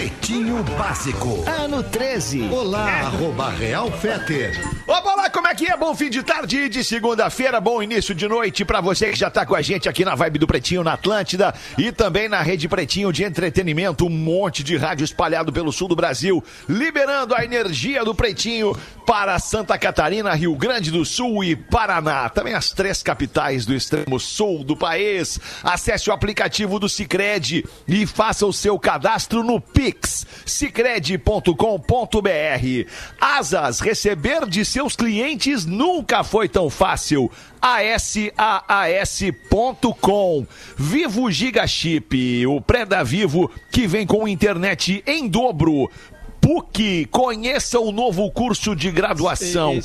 Pretinho Básico. Ano 13. Olá, arroba Real Feter. Opa lá, como é que é? Bom fim de tarde de segunda-feira, bom início de noite pra você que já tá com a gente aqui na Vibe do Pretinho na Atlântida e também na Rede Pretinho de entretenimento, um monte de rádio espalhado pelo sul do Brasil, liberando a energia do Pretinho para Santa Catarina, Rio Grande do Sul e Paraná. Também as três capitais do extremo sul do país. Acesse o aplicativo do Cicred e faça o seu cadastro no Pix, cicred.com.br. Asas, receber de seus clientes nunca foi tão fácil. ASAAS.com. Vivo Giga Chip, o pré da Vivo que vem com internet em dobro. PUC, conheça o novo curso de graduação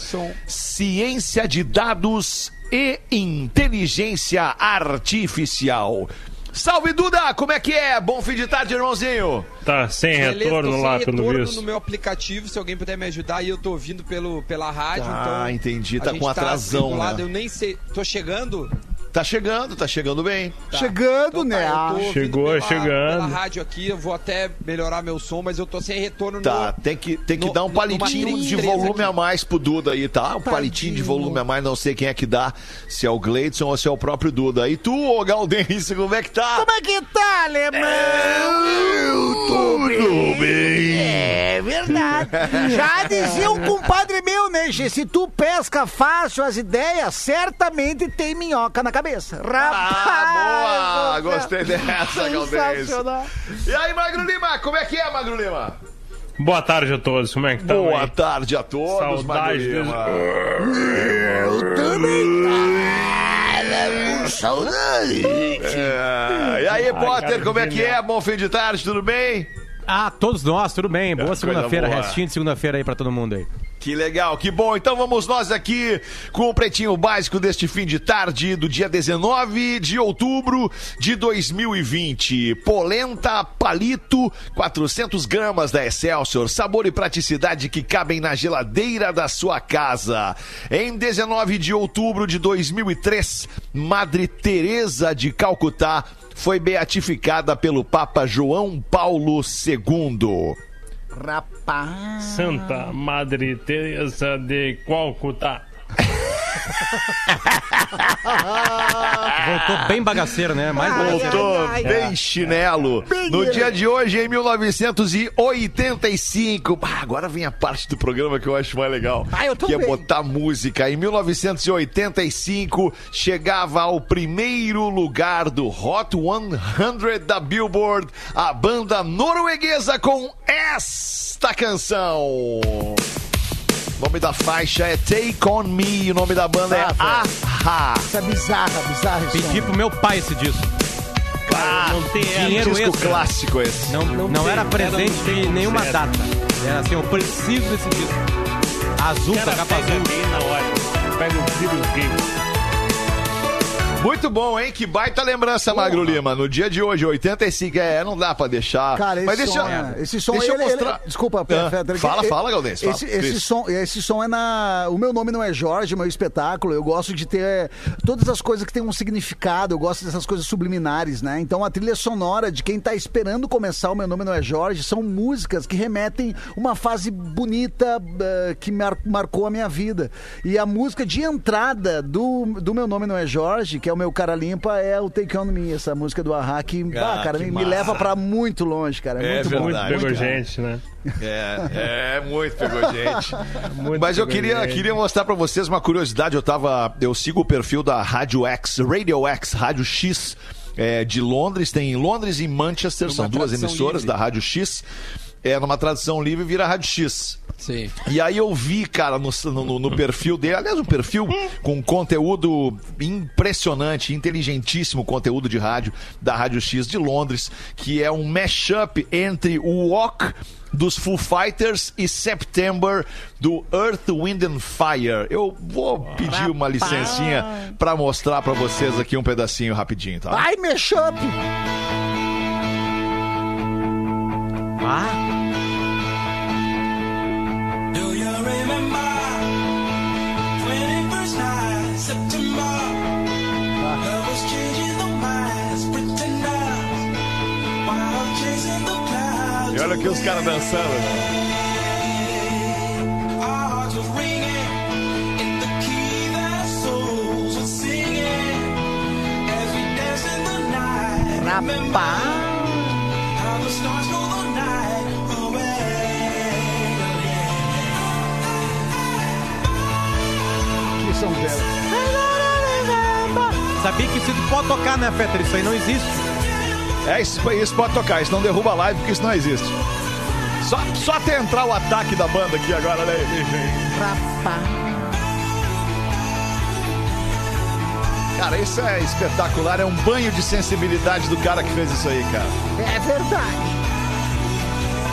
Ciência de Dados e Inteligência Artificial. Salve Duda, como é que é? Bom fim de tarde, irmãozinho. Tá sem Beleza, retorno tô lá, sem pelo retorno visto. no meu aplicativo, se alguém puder me ajudar, e eu tô ouvindo pelo, pela rádio, Ah, então... entendi, a tá gente com atrasão, vinculado, né? Eu nem sei, tô chegando? Tá chegando, tá chegando bem. Tá. Chegando, Então né? tá, eu tô ouvindo Chegou, pela, chegando. Pela rádio aqui, eu vou até melhorar meu som, mas eu tô sem retorno Tá, no... tem que, tem que no- dar um palitinho de 33 volume aqui. a mais pro Duda aí, tá? Um palitinho de volume a mais, não sei quem é que dá, se é o Gleidson ou se é o próprio Duda. E tu, ô Galdense, como é que tá? Como é que tá, alemão? Tudo bem. É verdade. Já dizia um compadre meu, né? Se tu pesca fácil as ideias, certamente tem minhoca na cabeça. Rapaz! Ah, boa! do céu. Gostei dessa. Sensacional. E aí, Magro Lima, como é que é, Magro Lima? Boa tarde a todos, como é que tá? Boa tarde a todos, Magro Saudade Lima. Eu também tava saudade. É, E aí, Potter, cara, como é que é? Bom fim de tarde, tudo bem? Ah, todos nós, tudo bem. Boa segunda-feira, restinho de segunda-feira aí pra todo mundo aí. Que legal, que bom. Então vamos nós aqui com o pretinho básico deste fim de tarde do dia 19 de outubro de 2020. Polenta palito, 400 gramas da Excelsior, sabor e praticidade que cabem na geladeira da sua casa. Em 19 de outubro de 2003, Madre Teresa de Calcutá foi beatificada pelo Papa João Paulo II. Rapaz. Santa Madre Teresa de Calcutá. Voltou bem bagaceiro, né? Mais bagaceiro. Voltou ai, bem chinelo. No dia de hoje, em 1985. Ah, agora vem a parte do programa que eu acho mais legal. Ah, eu que é também. botar música. Em 1985, chegava ao primeiro lugar do Hot 100 da Billboard a banda norueguesa com esta canção. O nome da faixa é Take On Me, o nome da banda é Ah, Aha. Essa é bizarra, bizarra. Pedi pro meu pai esse disco. Ah, Não tem Dinheiro disco extra. clássico esse. Não, não, era presente em nenhuma zero. data. Era assim, eu preciso desse disco. Azul, da capa azul. bem na hora. Pega o vírus game. Muito bom, hein? Que baita lembrança, Magro Lima. No dia de hoje, 85. É, não dá pra deixar. Cara, esse Mas deixa, som, é, esse som deixa eu ele- ele- mostrar. desculpa, Ah, Fala, que- fala, Galdês. Esse, esse som, esse som é na. O meu nome não é Jorge, meu espetáculo. Eu gosto de ter todas as coisas que têm um significado. Eu gosto dessas coisas subliminares, né? Então a trilha sonora de quem tá esperando começar o meu nome não é Jorge são músicas que remetem uma fase bonita eh, que mar- marcou a minha vida. E a música de entrada do, do meu nome não é Jorge, que é o meu cara limpa, é o Take On Me, essa música do Ahá, que, Ah, ah, cara, que me, massa. leva pra muito longe, cara. É, É muito bom. Muito Verdade, pegou cara. gente, né? É, é, muito pegou gente. Muito Mas eu queria, gente. queria mostrar pra vocês uma curiosidade. Eu tava. Eu sigo o perfil da Rádio X, Radio X, Rádio X. é, de Londres, tem em Londres e Manchester, Numa são duas emissoras livre. da Rádio X. É, numa tradução livre vira Rádio X. Sim. E aí eu vi, cara, no, no, no perfil dele, aliás, um perfil com conteúdo impressionante, inteligentíssimo conteúdo de rádio da Rádio X de Londres, que é um mashup entre o Walk dos Foo Fighters e September do Earth, Wind and Fire. Eu vou pedir uma licencinha pra mostrar pra vocês aqui um pedacinho rapidinho, tá? Ai, mashup! Bah. E olha aqui os caras dançando. né? Our Sabia que isso tu pode tocar, né, Fetter? Isso aí não existe. É, isso, isso pode tocar, isso não derruba a live porque isso não existe. Só, só até entrar o ataque da banda aqui agora, olha aí. Cara, isso é espetacular, é um banho de sensibilidade do cara que fez isso aí, cara. É verdade.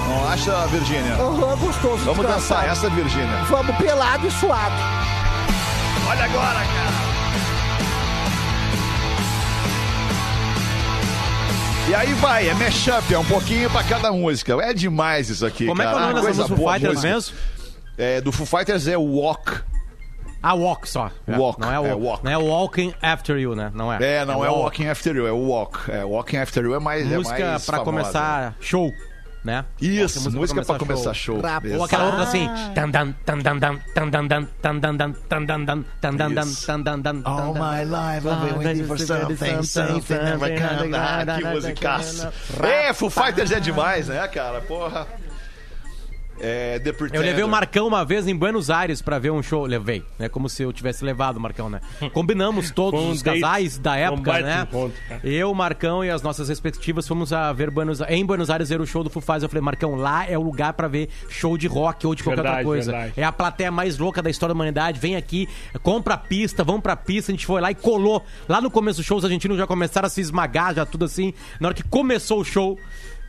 Não acha, Virgínia? Aham, gostoso. Vamos descansar. dançar essa, Virgínia. Vamos pelado e suado. Olha agora, cara. E aí vai, é mashup, é um pouquinho pra cada música. É demais isso aqui, Como é que é o cara. nome dessa música Foo Fighters mesmo? É, do Foo Fighters é Walk. Ah, Walk só. É, Walk, Não é, é walk. Walk. Não é Walking After You, né? Não é. É, não é, Walk. Walking After You, é Walk. É, Walking After You é mais Música é mais pra famosa. começar show, né? Isso, Música música, pra começar show. Rapaz. Ou aquela outra assim. All my life I've been waiting for something, something never come. Ah, que musicaça. É, Foo Fighters é demais, né, cara? Porra. É, The Pretender. Eu levei o Marcão uma vez em Buenos Aires pra ver um show. Levei, né? Como se eu tivesse levado o Marcão, né? Combinamos todos um os casais da época, né? encontro. Eu, Marcão e as nossas respectivas fomos a ver Buenos em Buenos Aires ver o show do Foo Fighters. Eu falei, Marcão, lá é o lugar pra ver show de rock ou de qualquer outra Verdade, coisa. verdade. É a plateia mais louca da história da humanidade. Vem aqui, compra a pista, vamos pra pista. A gente foi lá e colou. Lá no começo do show, os argentinos já começaram a se esmagar, já tudo assim. Na hora que começou o show.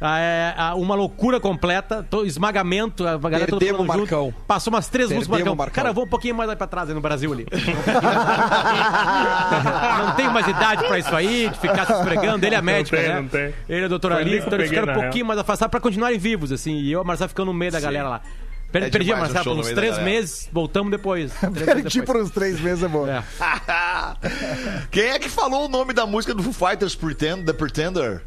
Ah, é, ah, uma loucura completa, to- esmagamento, a galera toda Perdemos Marcão. junto. Passou umas três músicas, Perdemos Marcão. o Marcão. Cara, vou um pouquinho mais pra trás aí no Brasil ali. não tenho mais idade pra isso aí, de ficar se esfregando. Ele é médico, tem, né? não tem. Ele é doutor ali então eles ficaram um pouquinho mais afastados pra continuarem vivos, assim. E eu, a Marcelo, ficando no meio da galera lá. Per É perdi Marcelo por uns três meses, voltamos depois. Perdi por uns três meses, é bom. É. Quem é que falou o nome da música do Foo Fighters, Pretend, The Pretender?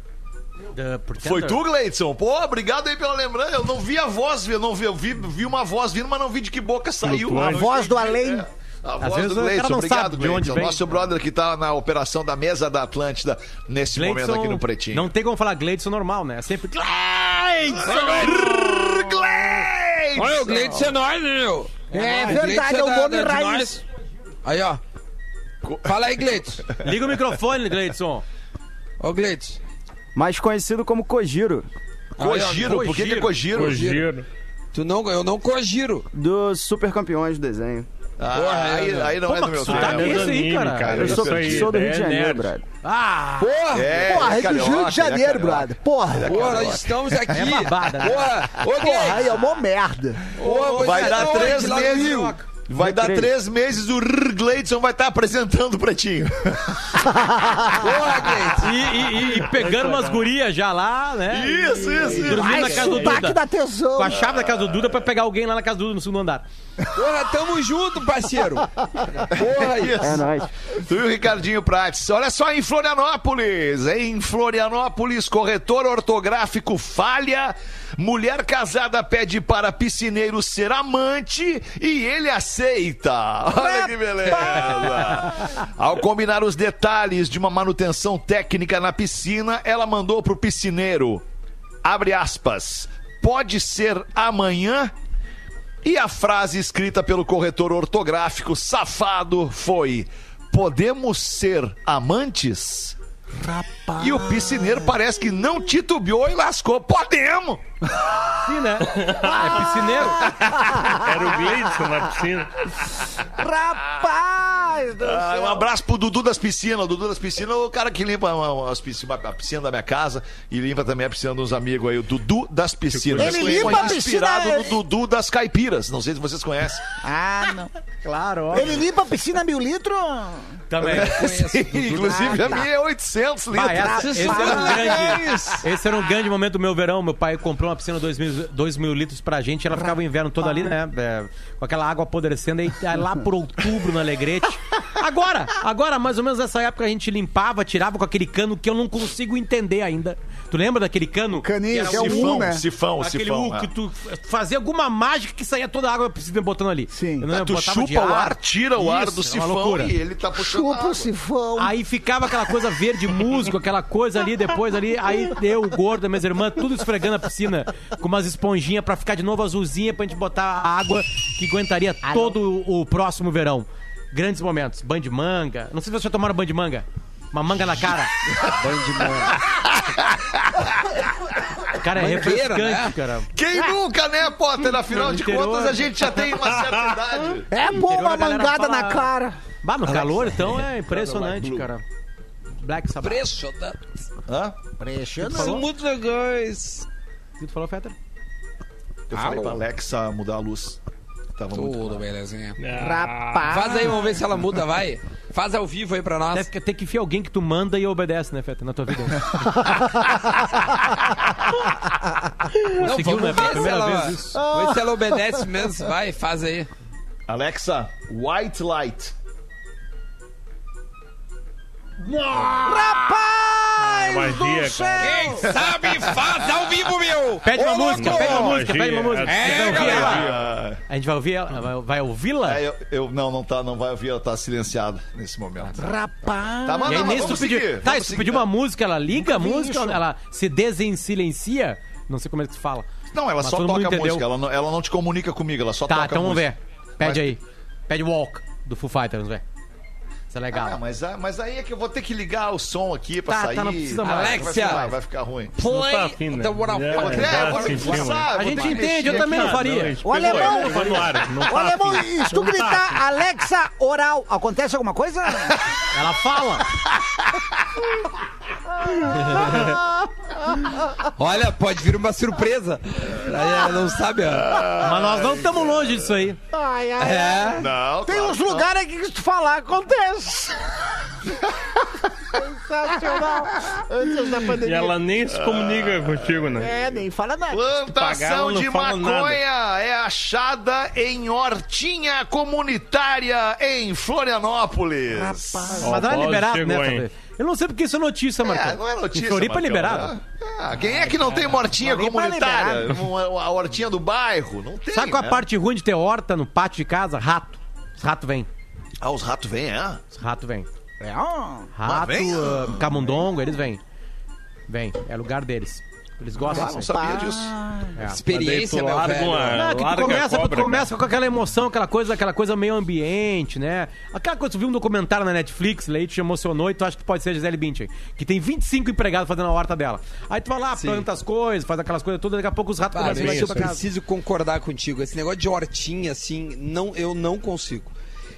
Pretender. Foi tu, Gleidson? Pô, obrigado aí pela lembrança. Eu não vi a voz, eu não vi, eu vi, vi uma voz vindo, mas não vi de que boca saiu. Não A voz do além. É, A Às voz vezes do Gleidson. Obrigado, sabe de onde Gleidson. vem. Nosso brother que tá na operação da mesa da Atlântida nesse momento Gleidson, aqui no Pretinho. Não tem como falar Gleidson normal, né? É sempre Gleidson! Gleidson! Olha, o Gleitz é nós, né, meu? É O verdade, Gleitz é o nome da- de raiz. nós. Aí, ó. Fala aí, Gleitz. Liga o microfone, Gleidson. Ô, Gleitz. Mais conhecido como Kojiro, Cogiro, por que, que é Cogiro? Cogiro. Tu não, eu não cogiro. dos super campeões do desenho. Ah, Porra, aí, é, aí não Pô, é do meu tempo. tá É esse aí, cara. cara. Eu sou, sou do Rio é de Janeiro, brother. Ah! Porra! É, Porra, é do Rio de Janeiro, ele é brother. Porra. Porra, nós estamos aqui. É babada, né? Porra! Ô, Porra, aí é uma merda. Porra, Vai você dar é três meses. Vai dar três. três meses, o Rrr Gleidson vai estar apresentando o Pretinho. Porra, Gleitz! E, e- e- e pegando umas gurias já lá, né? Isso, isso, E isso. dormindo na casa do Duda. da tesão. Com a chave da casa do Duda pra pegar alguém lá na casa do Duda no segundo andar. Porra, tamo junto, parceiro! Porra aí! É nóis. Tu e o Ricardinho Prates. Olha só, em Florianópolis. Em Florianópolis, corretor ortográfico falha. Mulher casada pede para piscineiro ser amante e ele aceita. Olha que beleza. Ao combinar os detalhes de uma manutenção técnica na piscina, ela mandou pro piscineiro. Abre aspas. Pode ser amanhã? E a frase escrita pelo corretor ortográfico safado foi: Podemos ser amantes? E o piscineiro parece que não titubeou e lascou. Podemos! Sim, né? É piscineiro. Era o Gleidson na piscina. Rapaz do Ah, céu. um abraço pro Dudu das Piscinas. O Dudu das Piscinas é o cara que limpa uma- as piscinas, a piscina da minha casa e limpa também a piscina dos amigos aí. O Dudu das Piscinas. Ele Foi limpa a piscina, inspirado no Dudu das Caipiras. Não sei se vocês conhecem. Ah, não. Claro, ó. Ele limpa a piscina mil litros? Também. Inclusive a minha é 800 litros. Ah, essa- esse, era um grande, esse era um grande momento do meu verão. Meu pai comprou comprou uma piscina de 2 mil, dois mil litros pra gente, ela ficava o inverno todo ali, né? é, com aquela água apodrecendo, aí, aí lá por outubro no Alegrete. Agora, agora, mais ou menos nessa época, a gente limpava, tirava com aquele cano que eu não consigo entender ainda. Tu lembra daquele cano? Caninho, era que é o Sifão, U, né? sifão, Aquele sifão. U é. que tu fazia alguma mágica que saía toda a água piscina botando ali. Sim. Eu não Ah, tu chupa o ar, tira o ar Isso, do era uma sifão loucura. e ele tá puxando Chupa água. o sifão. Aí ficava aquela coisa verde músico, aquela coisa ali, depois ali, aí eu, o gordo, minhas irmãs, tudo esfregando a piscina com umas esponjinhas pra ficar de novo azulzinha pra gente botar a água que aguentaria todo o próximo verão. Grandes momentos. Banho de manga. Não sei se vocês já tomaram banho de manga. Uma manga na cara. Banho de manga. Cara, é Mangueira, refrescante, né? cara. Quem nunca, né, Potter? Afinal de interior. contas, a gente já tem uma certa idade. É bom uma mangada fala- na cara. Bah, no calor, então, é impressionante, cara. Black Sabbath. Preço, tá? Hã? São muito legais. O que tu falou, Fetter? Eu falei Alô? pra Alexa mudar a luz. Tava muito Tudo belezinha. Rapaz. Faz aí, vamos ver se ela muda, vai. Faz ao vivo aí pra nós. Deve que- ter que enfiar alguém que tu manda e obedece, né, Fetter, na tua vida. Não, Conseguiu, né? ver se Primeira ela, vez isso. vamos ver se ela obedece mesmo. Vai, faz aí. Alexa, white light. Rapaz Magia, do céu! Quem sabe faz ao vivo, meu! Pede uma Ô, música, louco! pede uma música, pede uma música. É, A gente vai ouvir galera. ela. A gente vai ouvir ela? Vai- Vai ouvi-la? é, eu, eu- não, não tá, não vai ouvir, ela tá silenciada nesse momento. Rapaz! Tá, mas E aí, não, mas nesse tu vamos pediu. Tá, se tu seguir. pediu uma música, ela liga a música, isso. ela se desensilencia? Não sei como é que se fala. Não, ela Mas só todo toca mundo entendeu. música, ela não, ela não te comunica comigo, ela só Tá, toca então a vamos música. ver. Pede aí. Pede Walk, do Foo Fighters, vamos ver. Isso é legal. Ah, mas, ah, mas aí é que eu vou ter que ligar o som aqui pra Tá, tá, sair. não precisa Vai- mais. Vai Alexia. ficar, vai ficar ruim. Não tá Play afim, né? the É, I Fuck. já É, passar, A gente entende, eu também não faria. Não, O alemão- tá alemão, se tu gritar Alexa oral, acontece alguma coisa? Ela fala. Olha, pode vir uma surpresa. Aí ela não sabe, ó. Mas nós não estamos longe disso aí. Ai, ai. É. Não, Tem claro uns não. lugares aqui que se tu falar, acontece. Sensacional. Antes da E pandemia. ela nem se comunica contigo, né? É, nem fala nada. Plantação de maconha é achada em hortinha comunitária em Florianópolis. Mas Ó, ela é liberado, chegou, né? hein? Eu não sei porque isso é notícia, É, Marcão. não é notícia. Em Floripa é liberado. Ah, quem é que não tem uma hortinha Floripa é comunitária? Uma- A hortinha do bairro? Não tem. Sabe qual é né? a parte ruim de ter horta no pátio de casa? Rato. Os ratos vêm. Ah, os ratos vêm, é? Os ratos vêm. É, ó. Rato, vem? ah, camundongo, eles vêm. Vêm. É lugar deles. Eles gostam Ah, não sabia disso. É. Experiência, Mas daí tu meu larga velho. uma- Não, é que tu começa, cobra, tu começa com aquela emoção, aquela coisa, aquela coisa meio ambiente, né? Aquela coisa, tu viu um documentário na Netflix, aí te emocionou e tu acha que pode ser a Gisele Bündchen, que tem 25 empregados fazendo a horta dela. Aí tu vai lá, planta as coisas, faz aquelas coisas todas, daqui a pouco os ratos Para, começam a eu invadir a tua casa. preciso concordar contigo. Esse negócio de hortinha, assim, não, eu não consigo.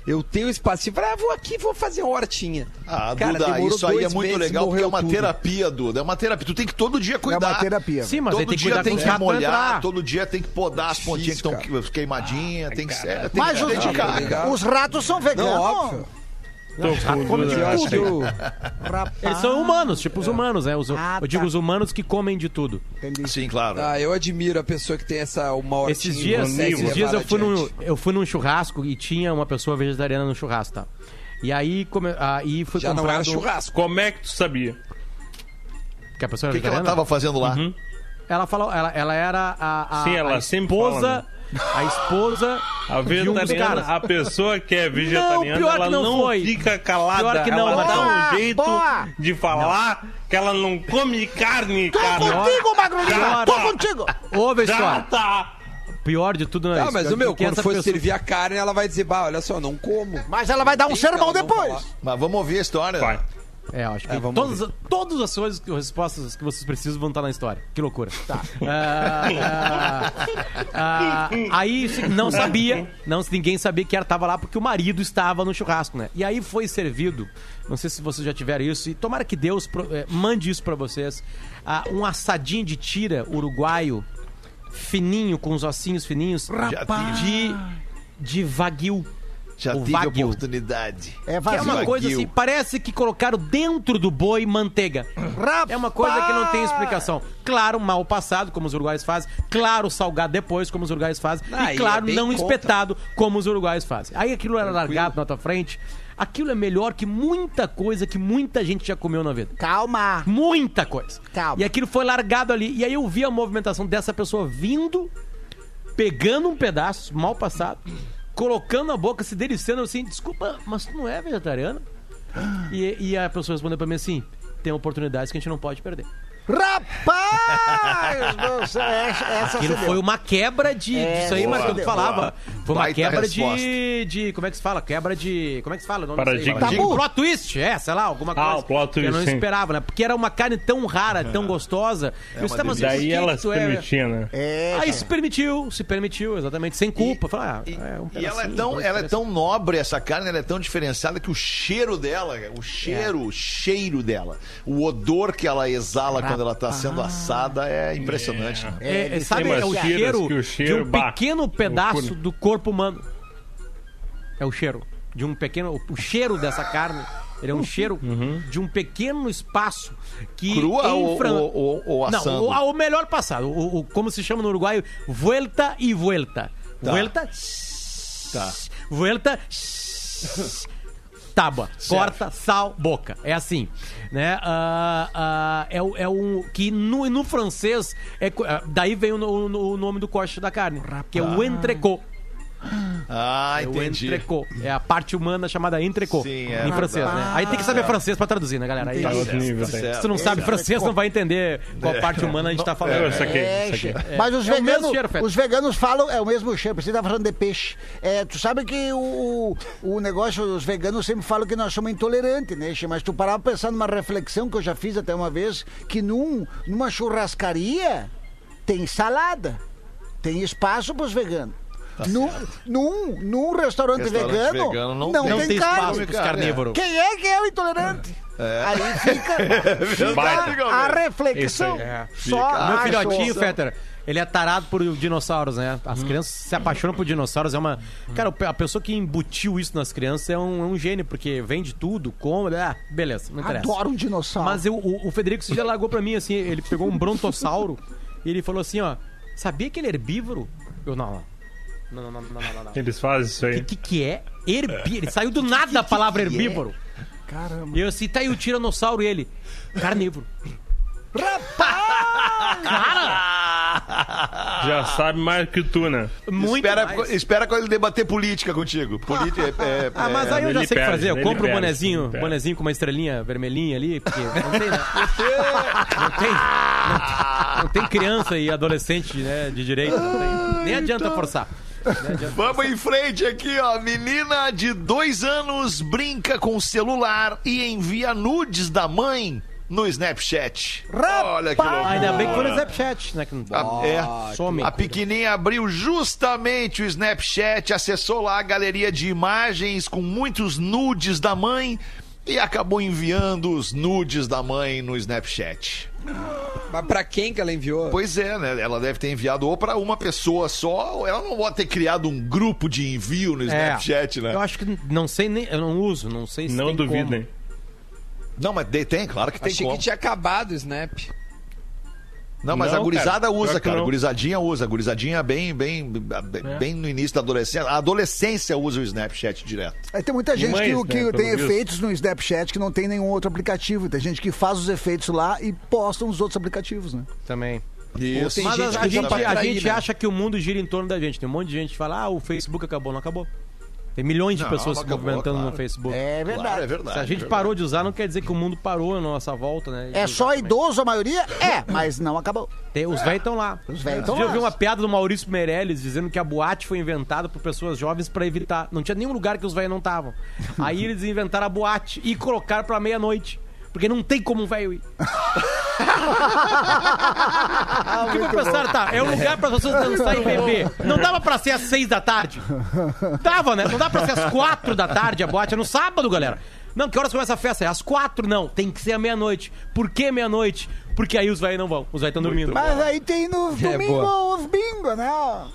Eu tenho espacinho para ah, vou aqui, vou fazer uma hortinha. Ah, Cara, Duda, isso aí é muito meses, legal porque é uma tudo. terapia, Duda. É uma terapia. Tu tem que todo dia É cuidar. uma terapia. Sim, mas todo tem que dia tem que molhar, todo dia tem que podar as pontinhas que estão queimadinhas, tem que ser. Tem Mas os ratos são veganos. Não, óbvio. Come de dúvida. Eu acho que o, Rapaz. Eles são humanos, tipo os humanos, né? Os- Ah, eu digo tá. os humanos que comem de tudo. Entendi. Sim, claro. ah, eu admiro a pessoa que tem essa uma. Esses dias, esses dias eu, fui num, eu fui num churrasco e tinha uma pessoa vegetariana no churrasco, tá? E aí, come, aí foi Já não comprado... era churrasco. Como é que tu sabia? Que a pessoa O que, que ela vegetariana? tava fazendo lá? Uhum. Ela falou, ela, ela era a, a, Sim, ela a sempre esposa, fala, a esposa A de um dos vegetariana, caras. a pessoa que é vegetariana, pior ela que não não, foi. fica calada. Pior que não, ela dá um jeito boa. de falar que ela não come carne, Tô cara. contigo! Já Tô tá. contigo! Ouve história. tá. Pior de tudo não é Ah, isso. mas o meu, quando for pessoa- servir a carne, ela vai dizer, bah, olha só, não como. Mas ela vai dar um Sim, sermão não depois. Mas vamos ouvir a história. Vai. É, eu acho que É, vamos todas, todas as coisas, as respostas que vocês precisam vão estar na história. Que loucura. Tá. aí se- não sabia, não ninguém sabia que ela estava lá porque o marido estava no churrasco, né? E aí foi servido, não sei se vocês já tiveram isso, e tomara que Deus pro- eh, mande isso pra vocês, um assadinho de tira uruguaio, fininho, com os ossinhos fininhos, Já tive. de, de wagyu. Já o tive Wagyu. oportunidade. É Que é vazio. uma coisa assim, parece que colocaram dentro do boi manteiga. É uma coisa que não tem explicação. Claro, mal passado, como os uruguaios fazem. Claro, salgado depois, como os uruguaios fazem. Ah, e claro, é não contra. espetado, como os uruguaios fazem. Aí aquilo era largado na tua frente. Aquilo é melhor que muita coisa que muita gente já comeu na vida. Calma. Muita coisa. Calma. E aquilo foi largado ali. E aí eu vi a movimentação dessa pessoa vindo, pegando um pedaço mal passado, colocando na boca, se deliciando assim, desculpa, mas tu não é vegetariano? E, e a pessoa respondeu pra mim assim: tem oportunidades que a gente não pode perder. Rapaz! do céu, essa essa Aquilo foi uma quebra de. É, disso aí, mas boa, eu falava. Foi uma Baita quebra de, de. Como é que se fala? Quebra de. Como é que se fala? o nome disso aí? Paradigma. Tabu. Plot twist, é, sei lá, alguma Ah, coisa. o plot que eu não twist, sim. esperava, né? Porque era uma carne tão rara, tão gostosa. eu estava por Daí que ela que se tu é- permitia, né? É, Aí se permitiu, se permitiu, exatamente, sem culpa. Falei, ah, E, é um e ela é tão, ela é tão nobre, essa carne, ela é tão diferenciada que o cheiro dela, o cheiro, o cheiro dela, o odor que ela exala quando ela tá sendo assada é impressionante. né? É, é, sabe, Tem é o cheiro, o cheiro, de um bah, pequeno pedaço do corpo humano. É o cheiro. De um pequeno. O cheiro dessa carne. Ele é um cheiro de um pequeno espaço que. Crua ou, Fran- ou, ou- ou Não, assando? o, o melhor passado. O, o- como se chama no Uruguai, vuelta e vuelta. Tá. Vuelta. Tá. Vuelta. Tábua, corta, sal, boca. É assim, né? Ah, ah, é, o- é um que no, no francês é ah, daí vem o, no- o nome do corte da carne, que é o entrecô. Ah, É o entendi. entrecô. É a parte humana chamada entrecô Sim, é em francês, né? Aí tem que saber francês pra traduzir, né, galera? Aí, Tá outro nível, tem. se tu não sabe francês, não vai entender qual parte humana a gente tá falando. Eu saquei, É, saquei. che- Mas os, É o mesmo veganos, cheiro, Feta. os veganos falam, é o mesmo cheiro, precisa estar falando de peixe. É, tu sabe que o, o negócio, os veganos sempre falam que nós somos intolerantes, né, che? Mas tu parar pra pensar numa reflexão que eu já fiz até uma vez, que num, numa churrascaria tem salada, tem espaço pros veganos. Num, num, num restaurante, Restaurante vegano, vegano não, não tem, Não tem carne. carnívoros. Quem é que é o intolerante? Aí fica, fica Baita. a reflexão. Isso aí. É. Só Meu filhotinho, Fetter, ele é tarado por dinossauros, né? Hum. As crianças se apaixonam por dinossauros. É uma. Cara, a pessoa que embutiu isso nas crianças é um, é um gênio, porque vende tudo, come. Ah, beleza, não interessa. Adoro um dinossauro. Mas eu- o, o Federico já largou pra mim, assim, ele pegou um brontossauro e ele falou assim, ó, sabia que ele é herbívoro? Eu, não, não. Não, não, não, não, não. Eles fazem isso O aí. que, que é herbívoro? Ele saiu do nada a palavra herbívoro. Caramba. E eu assim, tá aí o tiranossauro e ele, carnívoro. Já sabe mais que tu, né? Muito espera, mais. espera quando ele debater política contigo. Política é, é- Ah, mas é- aí eu já sei o que fazer. Eu compro um bonezinho, bonezinho com uma estrelinha vermelhinha ali, porque não tem, né? Não tem, não tem, não tem criança e adolescente né, de direito. nem adianta forçar. Vamos em frente aqui, ó. Menina de dois anos brinca com o celular e envia nudes da mãe no Snapchat. Olha que loucura. Ainda bem que foi no Snapchat, né? Que não... A, é, Some. a pequenininha abriu justamente o Snapchat, acessou lá a galeria de imagens com muitos nudes da mãe e acabou enviando os nudes da mãe no Snapchat. Mas pra quem que ela enviou? Pois é, né? Ela deve ter enviado ou pra uma pessoa só, ou ela não pode ter criado um grupo de envio no Snapchat, né? É. Eu acho que não sei nem. Eu não uso, não sei se Não tem duvidem. Não, mas de- tem, claro que tem Achei como. que tinha acabado o Snap. Não, mas Não, a gurizada cara, usa, cara. A gurizadinha usa. A gurizadinha bem, bem, bem no início da adolescência. A adolescência usa o Snapchat direto. Aí tem muita gente Mães, que, né, que tem visto. efeitos no Snapchat que não tem nenhum outro aplicativo. Tem gente que faz os efeitos lá e posta nos outros aplicativos, né? Também. Isso. Mas gente a, gente, a gente né? acha que o mundo gira em torno da gente. Tem um monte de gente que fala, ah, o Facebook acabou. Não acabou. Tem milhões de Não, pessoas se acabou, movimentando claro. no Facebook. É verdade. Claro, é verdade. Se a gente é parou de usar, não quer dizer que o mundo parou na nossa volta, né? É só idoso a maioria? É, mas não acabou. Tem- os velhos estão lá. Os velhos Você tão já lá. viu uma piada do Maurício Meirelles dizendo que a boate foi inventada por pessoas jovens pra evitar. Não tinha nenhum lugar que os velhos não estavam. Aí eles inventaram a boate e colocaram pra meia-noite. Porque não tem como um velho ir. O que vai pensar, tá? É um lugar para as pessoas dançar e beber. Não dava pra ser às seis da tarde. Dava, né? Não dá pra ser às quatro da tarde a boate. É no sábado, galera. Não, que horas começa a festa? É às quatro? Não, tem que ser à meia-noite. Por que meia-noite? Porque aí os velhos não vão. Os velhos estão dormindo. Mas aí tem no domingo boa. os bingo, né?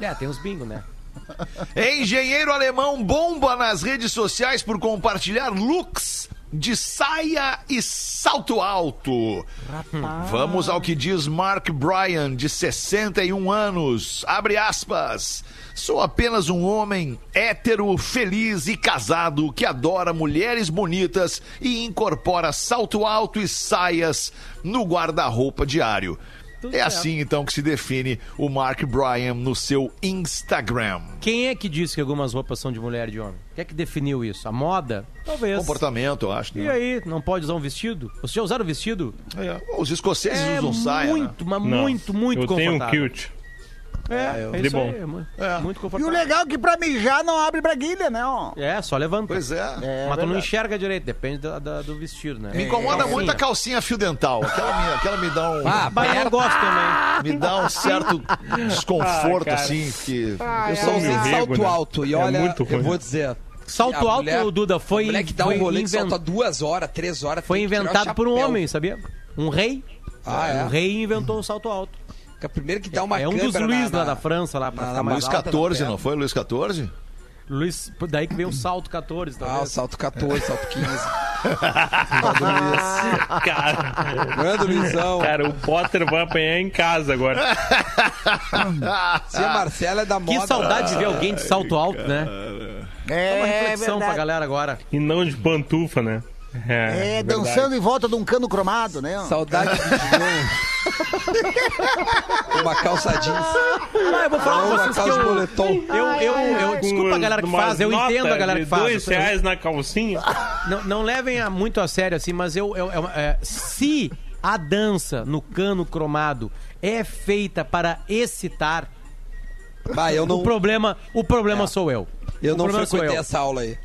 É, tem os bingo, né? Engenheiro alemão bomba nas redes sociais por compartilhar looks de saia e salto alto. Vamos ao que diz Mark Bryan, de 61 anos. Abre aspas. Sou apenas um homem hétero, feliz e casado que adora mulheres bonitas e incorpora salto alto e saias no guarda-roupa diário. Tudo é certo. assim então que se define o Mark Bryan no seu Instagram. Quem é que disse que algumas roupas são de mulher e de homem? Quem é que definiu isso? A moda? Talvez. Comportamento, eu acho. E né? aí, não pode usar um vestido? Vocês já usaram vestido? É, Os escoceses É usam saia. né? muito, mas Não. muito, muito Eu tenho um confortável. kilt. É, é De isso bom. aí, é mu- É. muito E o confortável. legal é que pra mijar não abre braguilha, né? Ó. É, só levanta. Pois é. É mas tu não enxerga direito, depende da- da- do vestido, né? Me incomoda Calcinha. muito a calcinha fio dental. Aquela me, aquela me dá um. Ah, Mas eu gosto também. me dá um certo desconforto, Ah, assim, que. Eu só usei salto né? alto. E É olha, muito eu vou dizer. Salto a alto, mulher- Duda, foi, A mulher que dá foi um rolê que invent- salta duas horas, três horas. foi que o inventado por um homem, sabia? Um rei. Ah, é? Um rei inventou o salto alto. A primeira que dá uma é um dos Luiz na- lá na- da França, lá pra na- ficar na mais Luiz alta alto. da 14, perna. não foi? Luiz 14? Luiz, daí que veio o salto 14, Ah, o salto 14, salto 15. Manda o Luiz. Cara, Luizão. cara, o Potter vai apanhar em casa agora. Se a Marcela é da moda. Que saudade de ver alguém de salto alto, né? É uma reflexão pra galera agora. E não de pantufa, né? É, verdade. dançando em volta de um cano cromado, né? Saudade de ver uma calça jeans. Ah, eu vou falar pra uma vocês que calça de eu, eu, eu, eu- desculpa a galera que faz, eu entendo a galera que faz. Dois reais na calcinha. Não, não levem a muito a sério assim, mas eu, eu- eu- é, se a dança no cano cromado é feita para excitar, Bah, eu não, o problema, o problema sou eu. eu o não frequentei eu. essa aula aí.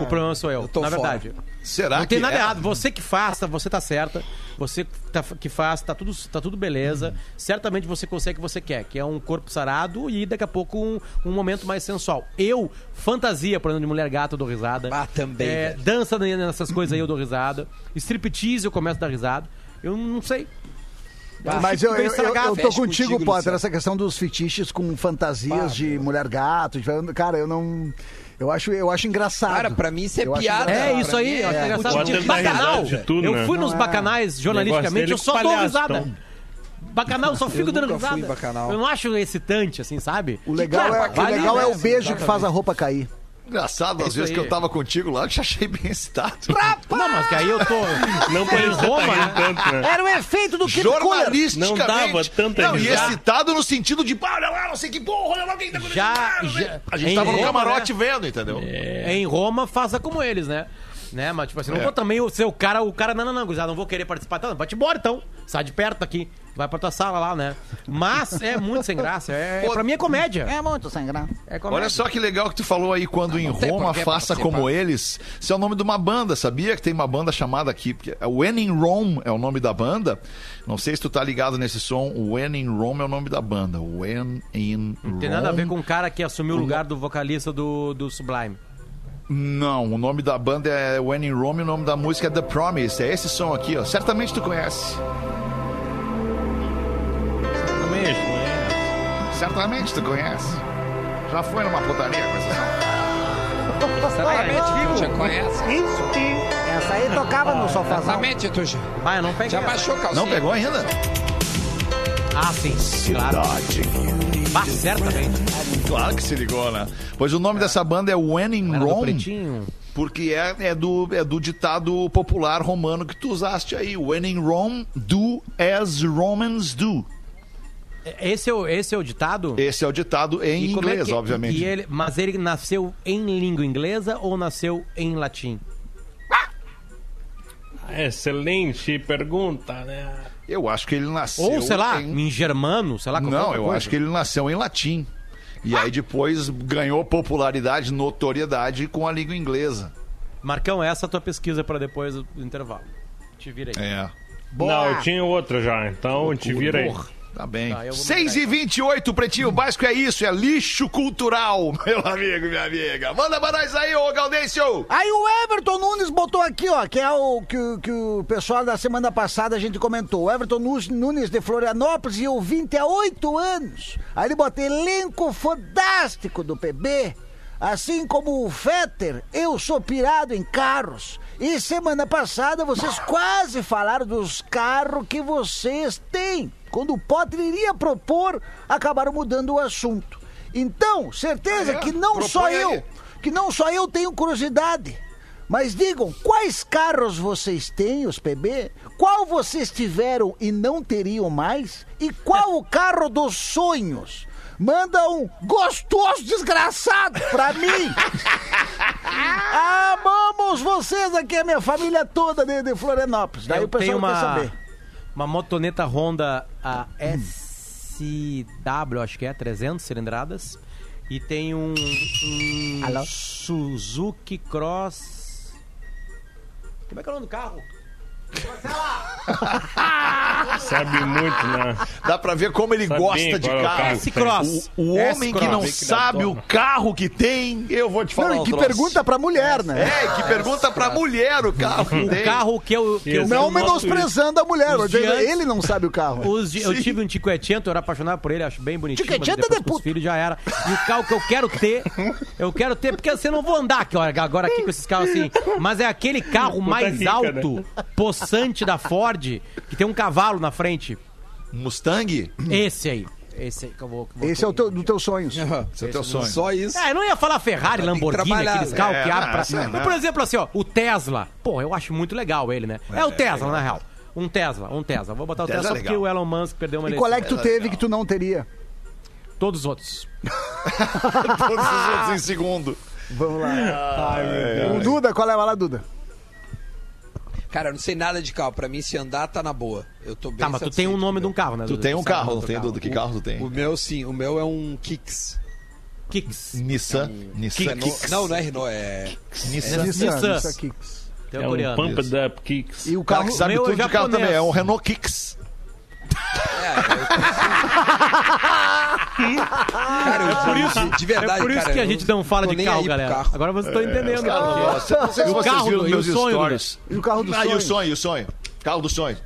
O problema sou eu, eu tô na fora. verdade. Será não que tem nada é? errado. Você que faça, você tá certa. Você tá- que faz, tá tudo, tá tudo beleza. Certamente você consegue o que você quer, que é um corpo sarado e daqui a pouco um, um momento mais sensual. Eu, fantasia, por exemplo, de mulher gata, eu dou risada. Ah, também, É, dança nessas coisas aí, eu dou risada. Striptease, eu começo a dar risada. Eu não sei. Mas eu, bem eu, eu, estragado. eu tô contigo, contigo, Potter, essa questão dos fetiches com fantasias de mulher gato. de- Cara, eu não. Eu acho, eu acho engraçado. Cara, pra mim isso é Eu piada. É isso aí, eu acho é engraçado. De dar bacanal. de tudo, eu né? fui nos bacanais, jornalisticamente, eu só dou com risada. Bacanal, eu só fico Eu dando risada. Eu não acho excitante, assim, sabe? O legal, Claro, é, o, legal é né? o beijo que faz a roupa cair. Engraçado, É às vezes aí. que eu tava contigo lá, eu te achei bem excitado. Não, mas que aí eu tô. Não parecia Roma, tá rindo né? tanto, né? Era o efeito do Cooler. Jornalisticamente. Não dava tanta Não, e excitado no sentido de, pá, olha lá, não sei que porra, olha lá quem tá acontecendo. Já- não já- A gente em tava no Roma, camarote né? vendo, entendeu? Em Roma, faça como eles, né? Né, mas tipo assim, não É. vou também o seu cara, o cara, não, não, não, gurizada, não vou querer participar. Então, vai-te embora então. Sai de perto aqui. Vai pra tua sala lá, né? Mas é muito sem graça. É, Pô, pra mim é comédia. É muito sem graça. É comédia. Olha só que legal que tu falou aí, quando em não Roma faça como eles. Isso é o nome de uma banda, sabia? Que tem uma banda chamada aqui. é When in Rome é o nome da banda. Não sei se tu tá ligado nesse som. When in Rome é o nome da banda. When in Não Rome. tem nada a ver com o cara que assumiu o lugar do vocalista do, do Sublime. Não, o nome da banda é When in Rome, o nome da música é The Promise. É esse som aqui, ó. Certamente tu conhece. Também acho, não é? Certamente tu conhece. Já foi numa putaria com esse som. Exatamente, já conhece. Essa aí tocava no sofazão. Exatamente, tu já, Vai, não pega. já baixou calcinha. Não pegou ainda? Ah, sim. Claro. Bah, certamente. Claro que se ligou, né? Pois o nome dessa banda é When in Rome. Porque é, é, do, é do ditado popular romano que tu usaste aí. When in Rome, do as Romans do. Esse é o, esse é o ditado? Esse é o ditado em E é inglês, que- obviamente. e ele, mas ele nasceu em língua inglesa ou nasceu em latim? Excelente pergunta, né? Eu acho que ele nasceu. Ou, sei lá, em- em, germano, sei lá qualquer Não, eu coisa. acho que ele nasceu em latim. E aí depois ganhou popularidade, notoriedade com a língua inglesa. Marcão, essa é a tua pesquisa pra depois do intervalo. Te vira aí. É. Não, eu tinha outra já, então te vira aí. Tá bem. Tá, eu vou 6 e 28 Pretinho Básico é isso, é lixo cultural, meu amigo, minha amiga. Manda pra nós aí, ô Gaudêncio. Aí o Everton Nunes botou aqui, ó, que é o que, o- que o pessoal da semana passada a gente comentou. O Everton Nunes, de Florianópolis e ouvinte há oito anos. Aí ele bota elenco fantástico do PB. Assim como o Fetter, eu sou pirado em carros. E semana passada vocês quase falaram dos carros que vocês têm. Quando o Potter iria propor, acabaram mudando o assunto. Então, certeza É, que não só propõe eu, aí. que não só eu tenho curiosidade. Mas digam, quais carros vocês têm, os PB? Qual vocês tiveram e não teriam mais? E qual o carro dos sonhos? Manda um gostoso desgraçado pra mim! Amamos vocês aqui, a minha família toda de, de Florianópolis. Daí eu o pessoal tenho quer uma, saber. Uma motoneta Honda a SW, acho que é, 300 cilindradas. E tem um, um? Suzuki Cross... Como é que é o nome do carro? Sabe muito, né? Dá pra ver como ele Sabe gosta de é o carro. carro S que tem. Cross. O, o homem que não S-Cross. sabe o carro que tem, eu vou te falar. Não, e que troço. pergunta pra mulher, né? É, que pergunta pra mulher o carro que O tem. carro que eu... Que eu. Não noto menosprezando a mulher, antes- ele não sabe o carro. Os eu tive um Tiquetento, eu era apaixonado por ele, acho bem bonitinho. mas com os puto. filhos já era. E o carro que eu quero ter, eu quero ter, porque assim, eu não vou andar aqui, olha, agora aqui com esses carros assim. Mas é aquele carro mais rica, alto, possante da Ford, que tem um cavalo na frente. Mustang? Esse aí. Esse aí que eu vou. que eu vou Esse é o teu, dos teus sonhos. Esse é o teu sonho. Só isso. É, eu não ia falar Ferrari, que Lamborghini, aqueles carros É, que abrem não, pra. é, Mas, por exemplo, assim, ó, o Tesla. Pô, eu acho muito legal ele, né? É, o Tesla, na real. Um Tesla, um Tesla. Vou botar o Tesla Tesla, é só porque legal. o Elon Musk perdeu uma E eleição. qual é que tu teve que tu não teria? Todos os outros. Todos os outros em segundo. Vamos lá. O Duda, qual é? Vai lá, Duda. Cara, eu não sei nada de carro. Pra mim, se andar, tá na boa. Eu tô bem Tá, mas tu tem um nome de um carro, né? Tu tem um sabe o carro, não do tem, Duda? Que carro tu tem? O meu, sim. O meu é um Kicks. Kicks. Nissan. Nissan Renault- Kicks. Não, não é Renault, é... Nissan. Nissan, Nissan. Nissan Kicks. Tem É um um. Pumped Up Kicks. E o O cara carro... que sabe meu é tudo de carro japonês. também, é um Renault Kicks. Cara, eu, por isso, de, de verdade, é por isso cara, que a gente não fala de carro, galera. carro. Agora vocês estão entendendo. Cara, por quê. nossa, não sei se E o vocês carro viram e meus sonho, stories. E o carro do Ah, e sonho? o sonho, e o sonho? Carro do sonho.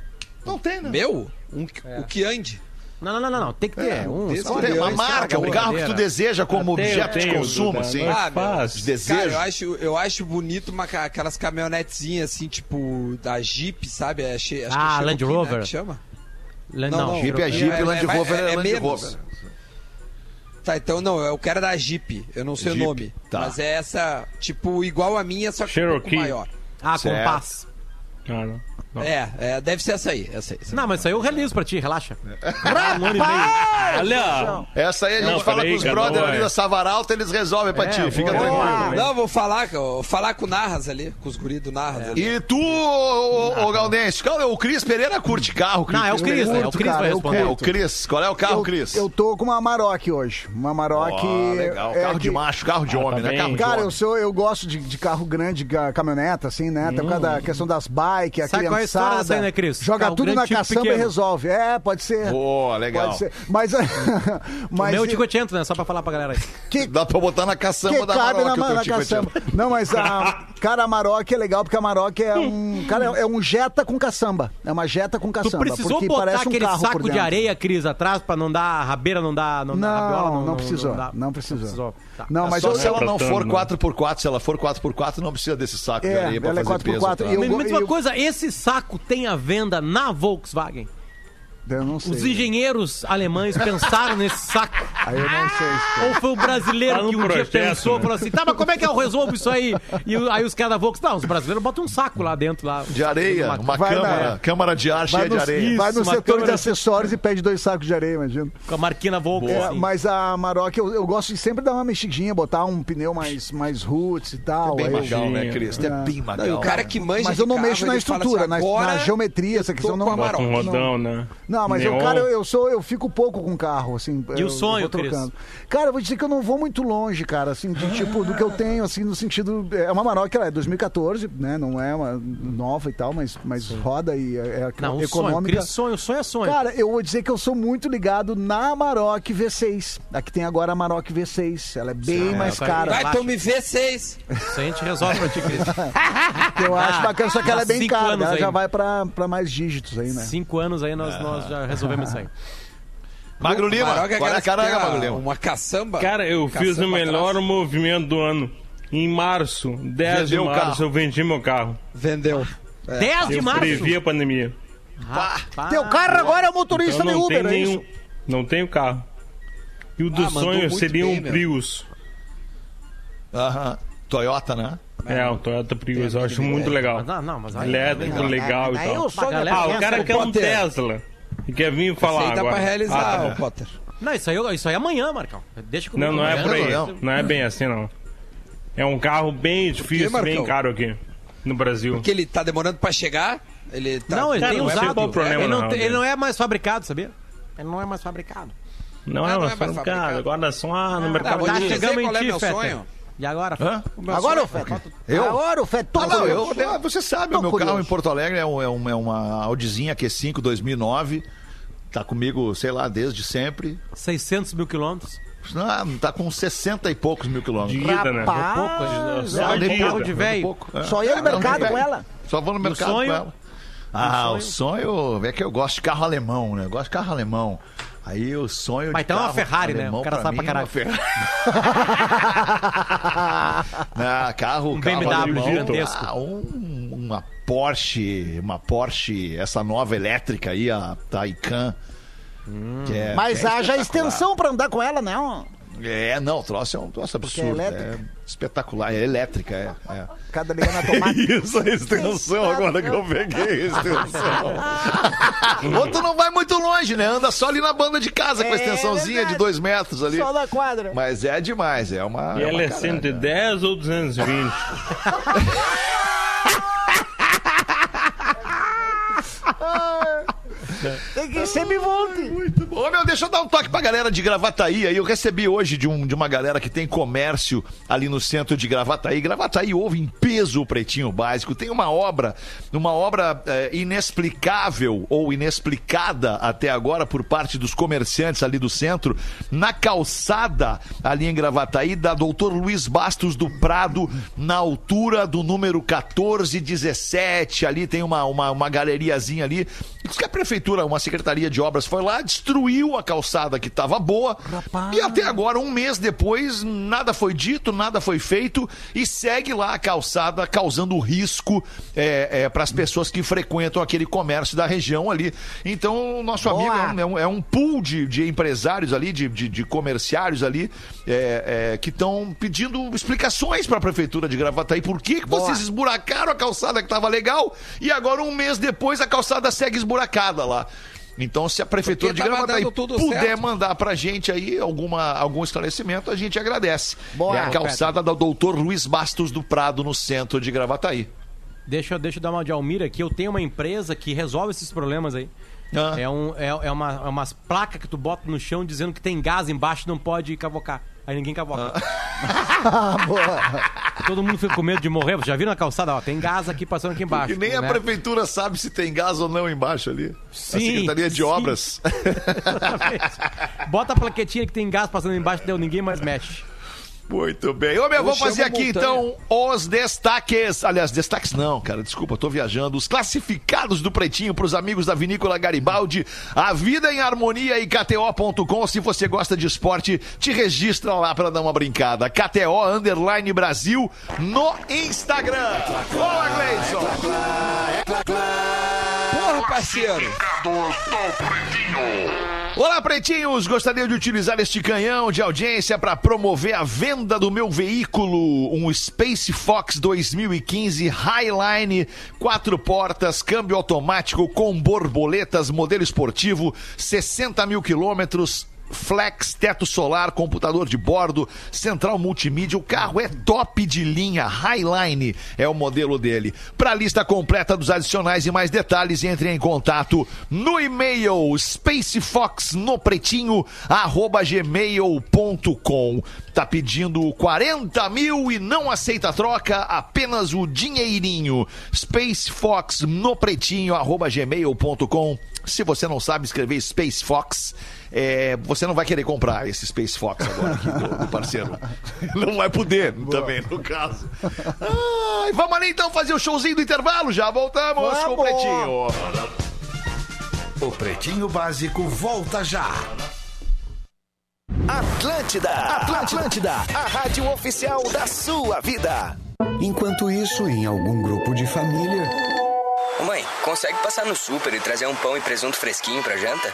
Não tem, né? Meu? Um, O que ande? Não, não, não, não, não. Tem que ter um. só Tem tem, uma marca, cara, um carro que tu deseja como Até objeto de tenho, consumo, Duda, assim. é Ah, fácil. De Cara, desejo. eu acho, eu acho bonito uma, aquelas caminhonetezinhas assim, tipo, da Jeep, sabe? É, acho que Ah, é Land Cherokee, Rover. Né, que chama? Não, Não, não. não. Jeep é Jeep, É, Land é, Rover é é Land menos. Rover. Tá, então não, eu quero da Jeep. Eu não sei Jeep, o nome. tá. Mas é essa, tipo, igual a minha, só que um pouco maior. Ah, Certo. compass. Ah, não. É, é, deve ser essa aí. Essa aí essa aí. Não, mas isso aí eu realizo pra ti, relaxa. Olha! Essa aí a gente Não, fala com os brothers ali é. da Savaralta, eles resolvem pra É, ti, fica vou- tranquilo. Não, vou falar, vou falar com o Narras ali, com os guris do Narras ali. E tu, ô, ô, Gaudense, cara, o Cris Pereira curte carro. Não, é o Cris, né? É o Cris vai responder. É, o Cris. Qual é o carro, Cris? eu tô com uma Amarok hoje. Uma Amarok. Legal. é carro que- de macho, carro de Ah, homem, tá né? Carro de Cara, homem. eu, sou, eu gosto de, de carro grande, caminhoneta, assim, né? Até por causa da questão das bikes, a Sabe qual é a história dessa aí, né, Cris? Joga Carro tudo na tipo caçamba pequeno. e resolve. É, pode ser. Boa, legal. Pode ser. Mas. O mas meu é o Tiquetento, né? Só pra falar pra galera aí. que, Dá pra botar na caçamba que da cabe Maroc, na, na caçamba. Não, mas a. Cara, a Amarok é legal porque a Amarok é um. Cara, é um Jetta com caçamba. É uma Jetta com Tu caçamba. precisou porque botar parece um aquele carro saco de areia, Cris, atrás pra não dar rabeira, não dar. Não, dar Não, rabiola, não, precisou. dá- Não precisou. Tá. Não, É mas só eu, se ela não for né? 4x4, se ela for 4x4, não precisa desse saco de É, areia pra ela é fazer 4x4 peso. tá? e eu- Me me diz uma eu- coisa, esse saco tem à venda na Volkswagen? Eu não sei. Os engenheiros alemães pensaram nesse saco? Aí eu não sei. se- Ou foi o brasileiro Tá no que um dia projeto, pensou e né? falou assim, tá, mas como é que eu resolvo isso aí? E o- aí os caras da Volkswagen, não, os brasileiros botam um saco lá dentro. lá De areia, uma Vai câmara, na- câmara de ar cheia no, de areia. vai no Isso, uma setor de câmera- acessórios e pede dois sacos de areia, imagina. Com a marquinha Volkswagen. É, assim. mas a Maroc, eu, eu gosto de sempre dar uma mexidinha, botar um pneu mais, mais roots e tal. Bem aí eu- magal, né, Cris? É É. bem magal. o cara que manja Mas de eu não carro, mexo na ele fala estrutura, assim, na- agora na geometria, essa eu questão tô não- com a Bota um rodão, né? Não, Não, mas eu, cara, eu, eu sou, eu fico pouco com carro, assim. E eu- o sonho, eu Cris? Cara, eu vou dizer que eu não vou muito longe, cara, assim, de, tipo, do que eu tenho, assim, no sentido. É uma Maroc, ela é 2014, né? Não é uma nova e tal, mas, mas roda e é, é Não, o sonho, econômica. Cris, sonho, sonho é sonho. Cara, eu vou dizer que eu sou muito ligado na Amarok V6. Aqui tem agora a Amarok V6. Ela é bem mais cara, cara. Vai, Relaxa. tu me vê seis. Isso aí a gente resolve pra ti, Cris. que eu acho bacana, só que ela é bem cara. Ela aí. já vai pra, pra mais dígitos aí, né? Cinco anos aí nós, nós já resolvemos isso aí. Magro Lima, Maroc é qual é a aquela que caranga, tem a- Magro Lima? Uma caçamba. Cara, eu fiz Caçamba o melhor atrás. movimento do ano. Em março, 10 de Vendeu o março, carro. eu vendi meu carro. Vendeu. 10 de Eu março. previ a pandemia. Rapaz. Teu carro agora é o motorista Então de não Uber, tem é nenhum. isso? Não tenho carro. E o do Ah, mandou sonho seria bem, um meu. Prius. Aham. Toyota, né? É, o Toyota Prius, eu acho muito legal. Não, não, mas aí... Elétrico, legal e Aí tal. Ah, o cara que quer um. Tesla. E quer vir Isso falar aí dá agora. pra realizar, Ah, ô tá. Potter. Não, isso aí, isso aí é amanhã, Marcão. Deixa comigo. Não, não é por aí. não. Não é bem assim, não. É um carro bem difícil, Marcão? bem caro aqui no Brasil. Porque ele tá demorando pra chegar. Ele tá... Não, ele Cara, tem não é usado. qual problema, ele, não, não, tem- ele não é mais fabricado, sabia? Ele não é mais fabricado. Não Ah, é não é mais cara, fabricado. agora só ah, no Tá, mercado. Tá chegando qual em é ti, sonho. E agora? Hã? O Agora, o Feta. Agora, o Feta. Ah, não, eu, você sabe, o meu curioso. carro em Porto Alegre é, um- é um- é uma Audizinha Q5 2009. Tá comigo, sei lá, desde sempre. 600 mil quilômetros. Ah, tá com 60 e poucos mil De quilômetros. ida, né? Rapaz, Ah, de ida. carro de velho. pouco, é. Só ia no Não, mercado velho. com ela. Só vou no mercado sonho? com ela. Ah, o sonho é que eu gosto de carro alemão, né? Eu gosto de carro alemão. Aí o sonho Mas de então é uma carro Ferrari, né? O cara pra sabe mim pra é uma Ferrari. Não, carro, Um carro BMW alemão, gigantesco. ah, um- uma Porsche, uma Porsche, essa nova elétrica aí, a Taycan. que é- Mas é haja extensão pra andar com ela, não. É, não, o troço é um troço absurdo. é É, espetacular, é elétrica, é. é. Cada liga na tomada. Isso, a extensão, agora que eu peguei a extensão. Outro não vai muito longe, né? Anda só ali na banda de casa com a É extensãozinha verdade. de dois metros ali. Só na quadra. Mas é demais, é uma. E é uma ela é caralho, 110 ou 220? Tem que ser me volte. Ô, meu, deixa eu dar um toque pra galera de Gravataí. Aí eu recebi hoje de, um, de uma galera que tem comércio ali no centro de Gravataí. Gravataí ouve em peso o Pretinho Básico. Tem uma obra, uma obra eh, inexplicável ou inexplicada até agora por parte dos comerciantes ali do centro, na calçada ali em Gravataí, da Doutor Luiz Bastos do Prado, na altura do número 1417. Ali tem uma, uma, uma galeriazinha ali. Diz que a prefeitura, uma secretaria de obras foi lá, destruiu a calçada que estava boa. E até agora, um mês depois, nada foi dito, nada foi feito e segue lá a calçada causando risco para as pessoas que frequentam aquele comércio da região ali. Então, o nosso Boa. amigo é um, é um- é um pool de, de empresários ali, de, de, de comerciários ali, é, é, que estão pedindo explicações para a prefeitura de Gravataí. Por que, que vocês esburacaram a calçada que estava legal e agora, um mês depois, a calçada segue esburacada lá? Então, se a prefeitura Porque de Gravataí puder certo. mandar pra gente aí alguma, algum esclarecimento, a gente agradece. Boa. é a calçada da doutor Luiz Bastos do Prado, no centro de Gravataí. Deixa, eu- deixa eu dar uma de Almira aqui. Eu tenho uma empresa que resolve esses problemas aí. Ah. É, um, é, é, uma, é umas placas que tu bota no chão dizendo que tem gás embaixo não pode cavocar. Aí ninguém cavoca. Ah, boa. Todo mundo fica com medo de morrer. Já viram na calçada? Ó, tem gás aqui passando aqui embaixo. E nem a né? prefeitura sabe se tem gás ou não embaixo ali. a Sim, Secretaria de sim. Obras. Bota a plaquetinha que tem gás passando embaixo, deu, ninguém mais mexe. Muito bem. Ô, meu, vamos fazer aqui montanha. então os destaques. Aliás, destaques não, cara. Desculpa, tô viajando. Os classificados do Pretinho pros amigos da Vinícola Garibaldi. A vida em harmonia e KTO.com. Se você gosta de esporte, te registra lá pra dar uma brincada. KTO Underline Brasil no Instagram. Boa, Gleison. Porra, parceiro. Olá, pretinhos! Gostaria de utilizar este canhão de audiência para promover a venda do meu veículo, um Space Fox 2015 Highline, quatro portas, câmbio automático com borboletas, modelo esportivo, 60 mil quilômetros. Flex, teto solar, computador de bordo, central multimídia. O carro é top de linha, Highline é o modelo dele. Para a lista completa dos adicionais e mais detalhes, entre em contato no e-mail spacefoxnopretinho arroba gmail.com. Tá pedindo 40 mil e não aceita troca, apenas o dinheirinho. spacefoxnopretinho arroba gmail.com. Se você não sabe escrever Space Fox, é, você não vai querer comprar esse Space Fox agora aqui do, do parceiro. Não vai poder também, no caso. Ai, vamos ali então fazer o showzinho do intervalo. Já voltamos com o Vamos. Pretinho. O Pretinho Básico volta já. Atlântida, Atlântida, a rádio oficial da sua vida. Enquanto isso, em algum grupo de família. Ô mãe, consegue passar no super e trazer um pão e presunto fresquinho pra janta?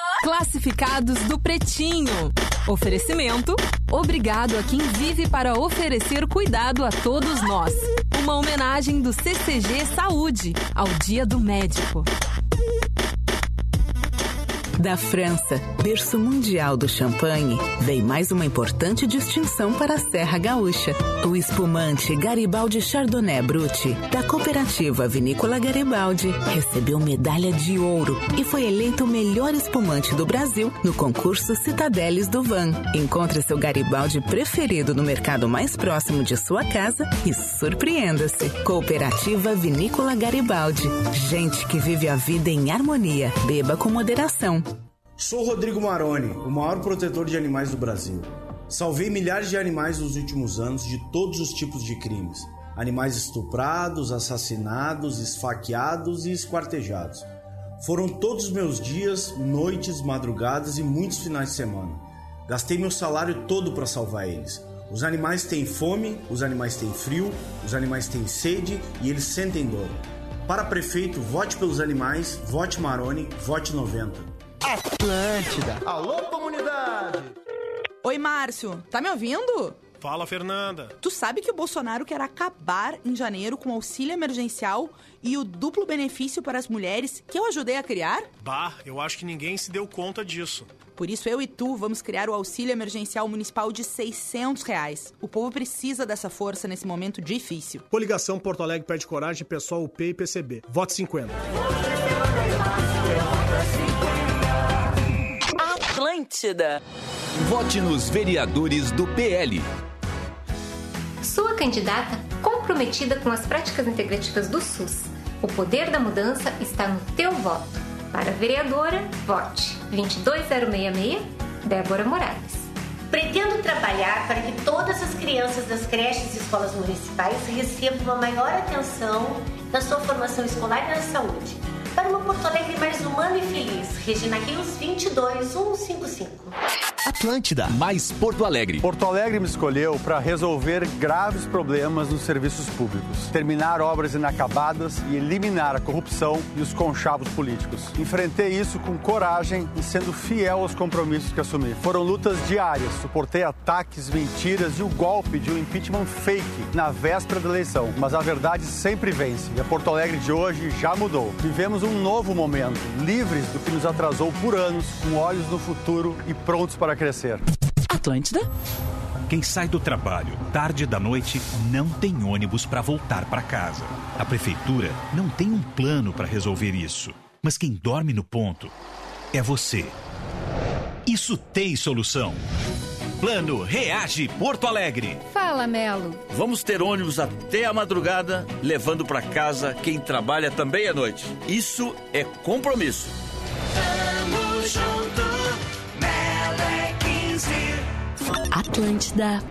Classificados do Pretinho. Oferecimento: Obrigado a quem vive para oferecer cuidado a todos nós. Uma homenagem do CCG Saúde ao Dia do Médico. Da França, berço mundial do champanhe, vem mais uma importante distinção para a Serra Gaúcha. O espumante Garibaldi Chardonnay Brut, da cooperativa Vinícola Garibaldi, recebeu medalha de ouro e foi eleito o melhor espumante do Brasil no concurso Citadeles do Van. Encontre seu Garibaldi preferido no mercado mais próximo de sua casa e surpreenda-se. Cooperativa Vinícola Garibaldi. Gente que vive a vida em harmonia. Beba com moderação. Sou Rodrigo Maroni, o maior protetor de animais do Brasil. Salvei milhares de animais nos últimos anos de todos os tipos de crimes. Animais estuprados, assassinados, esfaqueados e esquartejados. Foram todos os meus dias, noites, madrugadas e muitos finais de semana. Gastei meu salário todo para salvar eles. Os animais têm fome, os animais têm frio, os animais têm sede e eles sentem dor. Para prefeito, vote pelos animais, vote Maroni, vote 90. Atlântida. Alô, comunidade. Oi, Márcio, tá me ouvindo? Fala, Fernanda. Tu sabe que o Bolsonaro quer acabar em janeiro com o auxílio emergencial e o duplo benefício para as mulheres que eu ajudei a criar? Bah, eu acho que ninguém se deu conta disso. Por isso, eu e tu vamos criar o auxílio emergencial municipal de 600 reais. O povo precisa dessa força nesse momento difícil. Coligação Porto Alegre pede coragem, pessoal UP e PCB. Vote 50. Atlântida. Vote nos vereadores do PL. Sou a candidata comprometida com as práticas integrativas do SUS. O poder da mudança está no teu voto. Para vereadora, vote 22066, Débora Morales. Pretendo trabalhar para que todas as crianças das creches e escolas municipais recebam uma maior atenção na sua formação escolar e na saúde. Para uma Porto Alegre mais humana e feliz, Regina Rios 22155. Atlântida, mais Porto Alegre. Porto Alegre me escolheu para resolver graves problemas nos serviços públicos, terminar obras inacabadas e eliminar a corrupção e os conchavos políticos. Enfrentei isso com coragem e sendo fiel aos compromissos que assumi. Foram lutas diárias, suportei ataques, mentiras e o golpe de um impeachment fake na véspera da eleição. Mas a verdade sempre vence e a Porto Alegre de hoje já mudou. Vivemos um novo momento, livres do que nos atrasou por anos, com olhos no futuro e prontos para crescer. Atlântida? Quem sai do trabalho tarde da noite não tem ônibus para voltar para casa. A prefeitura não tem um plano para resolver isso. Mas quem dorme no ponto é você. Isso tem solução. Plano Reage Porto Alegre. Fala, Melo. Vamos ter ônibus até a madrugada, levando para casa quem trabalha também à noite. Isso é compromisso. Tamo Atlântida.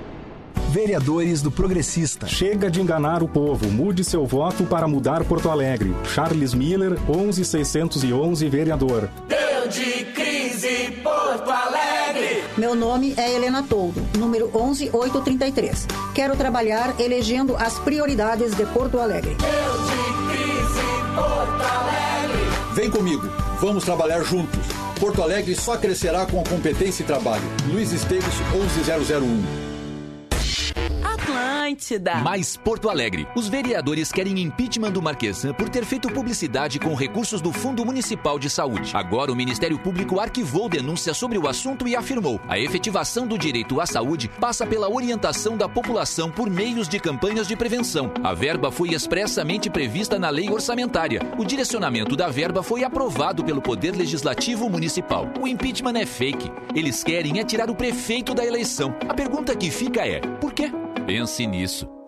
Vereadores do Progressista. Chega de enganar o povo. Mude seu voto para mudar Porto Alegre. Charles Miller, 11611, vereador. Deu de crise Porto Alegre. Meu nome é Helena Toldo, número 11833. Quero trabalhar elegendo as prioridades de Porto Alegre. Vem comigo, vamos trabalhar juntos. Porto Alegre só crescerá com competência e trabalho. Luiz Esteves, 11001. Atlântida. Mais Porto Alegre. Os vereadores querem impeachment do Marquesan por ter feito publicidade com recursos do Fundo Municipal de Saúde. Agora, o Ministério Público arquivou denúncia sobre o assunto e afirmou: a efetivação do direito à saúde passa pela orientação da população por meios de campanhas de prevenção. A verba foi expressamente prevista na lei orçamentária. O direcionamento da verba foi aprovado pelo Poder Legislativo Municipal. O impeachment é fake. Eles querem é tirar o prefeito da eleição. A pergunta que fica é: por quê? Pense nisso.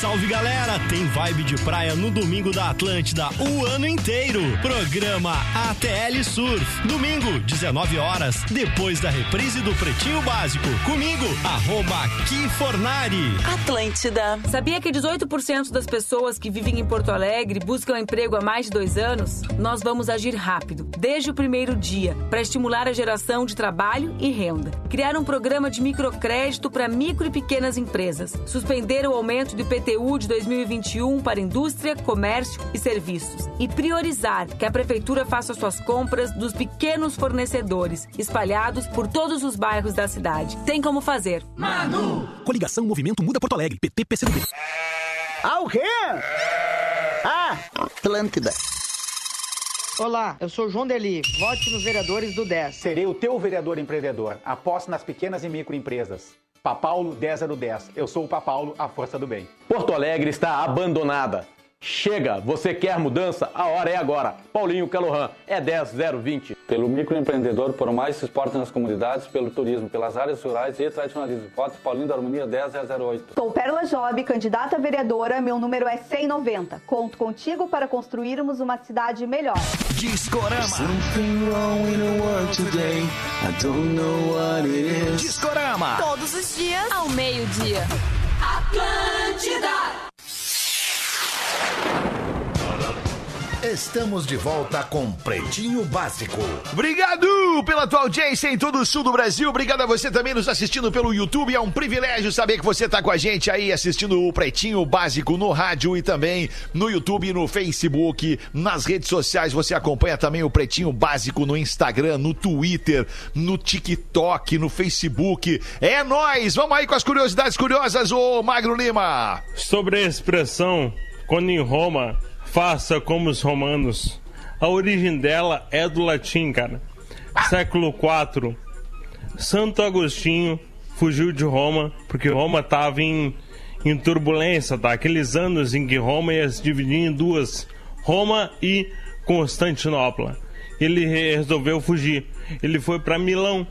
Salve galera, tem vibe de praia no domingo da Atlântida o ano inteiro. Programa ATL Surf. Domingo, 19 horas, depois da reprise do Pretinho Básico. Comigo, arroba Kifornari. Atlântida. Sabia que 18% das pessoas que vivem em Porto Alegre buscam emprego há mais de dois anos? Nós vamos agir rápido, desde o primeiro dia, para estimular a geração de trabalho e renda. Criar um programa de microcrédito para micro e pequenas empresas. Suspender o aumento do IPTU de 2021 para indústria, comércio e serviços. E priorizar que a Prefeitura faça suas compras dos pequenos fornecedores, espalhados por todos os bairros da cidade. Tem como fazer. Manu! Coligação Movimento Muda Porto Alegre, PT, PCdoB. Ah, o quê? Ah, Atlântida. Olá, eu sou o João Deli. Vote nos vereadores do 10. Serei o teu vereador empreendedor. Aposte nas pequenas e microempresas. Papaulo 10010. Eu sou o Papaulo, a força do bem. Porto Alegre está abandonada. Chega, você quer mudança? A hora é agora. Paulinho Calohan, é 10020. Pelo microempreendedor, por mais esporte nas comunidades, pelo turismo, pelas áreas rurais e tradicionalismo. Votos Paulinho da Harmonia 10008. Sou Pérola Job, candidata a vereadora, meu número é 190. Conto contigo para construirmos uma cidade melhor. Discorama. Discorama. Todos os dias, ao meio-dia. Atlântida. Estamos de volta com Pretinho Básico. Obrigado pela tua audiência em todo o sul do Brasil. Obrigado a você também nos assistindo pelo YouTube. É um privilégio saber que você está com a gente aí assistindo o Pretinho Básico no rádio e também no YouTube, no Facebook, nas redes sociais. Você acompanha também o Pretinho Básico no Instagram, no Twitter, no TikTok, no Facebook. É nós. Vamos aí com as curiosidades curiosas, ô Magro Lima. Sobre a expressão quando em Roma, faça como os romanos. A origem dela é do latim, cara. Século IV. Santo Agostinho fugiu de Roma porque Roma estava em, em turbulência, tá? Aqueles anos em que Roma ia se dividir em duas, Roma e Constantinopla. Ele resolveu fugir. Ele foi para Milão.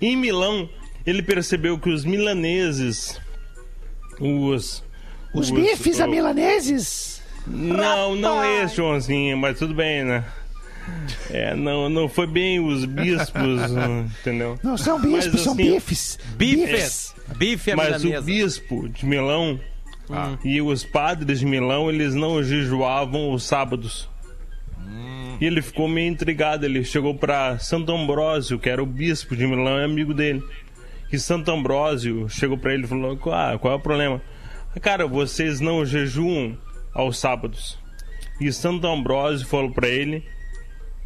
Em Milão, ele percebeu que os milaneses, os Os bifes a milaneses? Não, não esse, Joãozinho, mas tudo bem, né? É, não, não foi bem os bispos, entendeu? Não são bispos, Mas, são assim, bifes. Bifes. Bife à Mas o milanesa. bispo de Milão Ah. e os padres de Milão, eles não jejuavam os sábados. E ele ficou meio intrigado. Ele chegou para Santo Ambrósio, que era o bispo de Milão e amigo dele. E Santo Ambrósio chegou para ele e falou: ah, qual é o problema? Cara, vocês não jejuam aos sábados. E Santo Ambrósio falou para ele: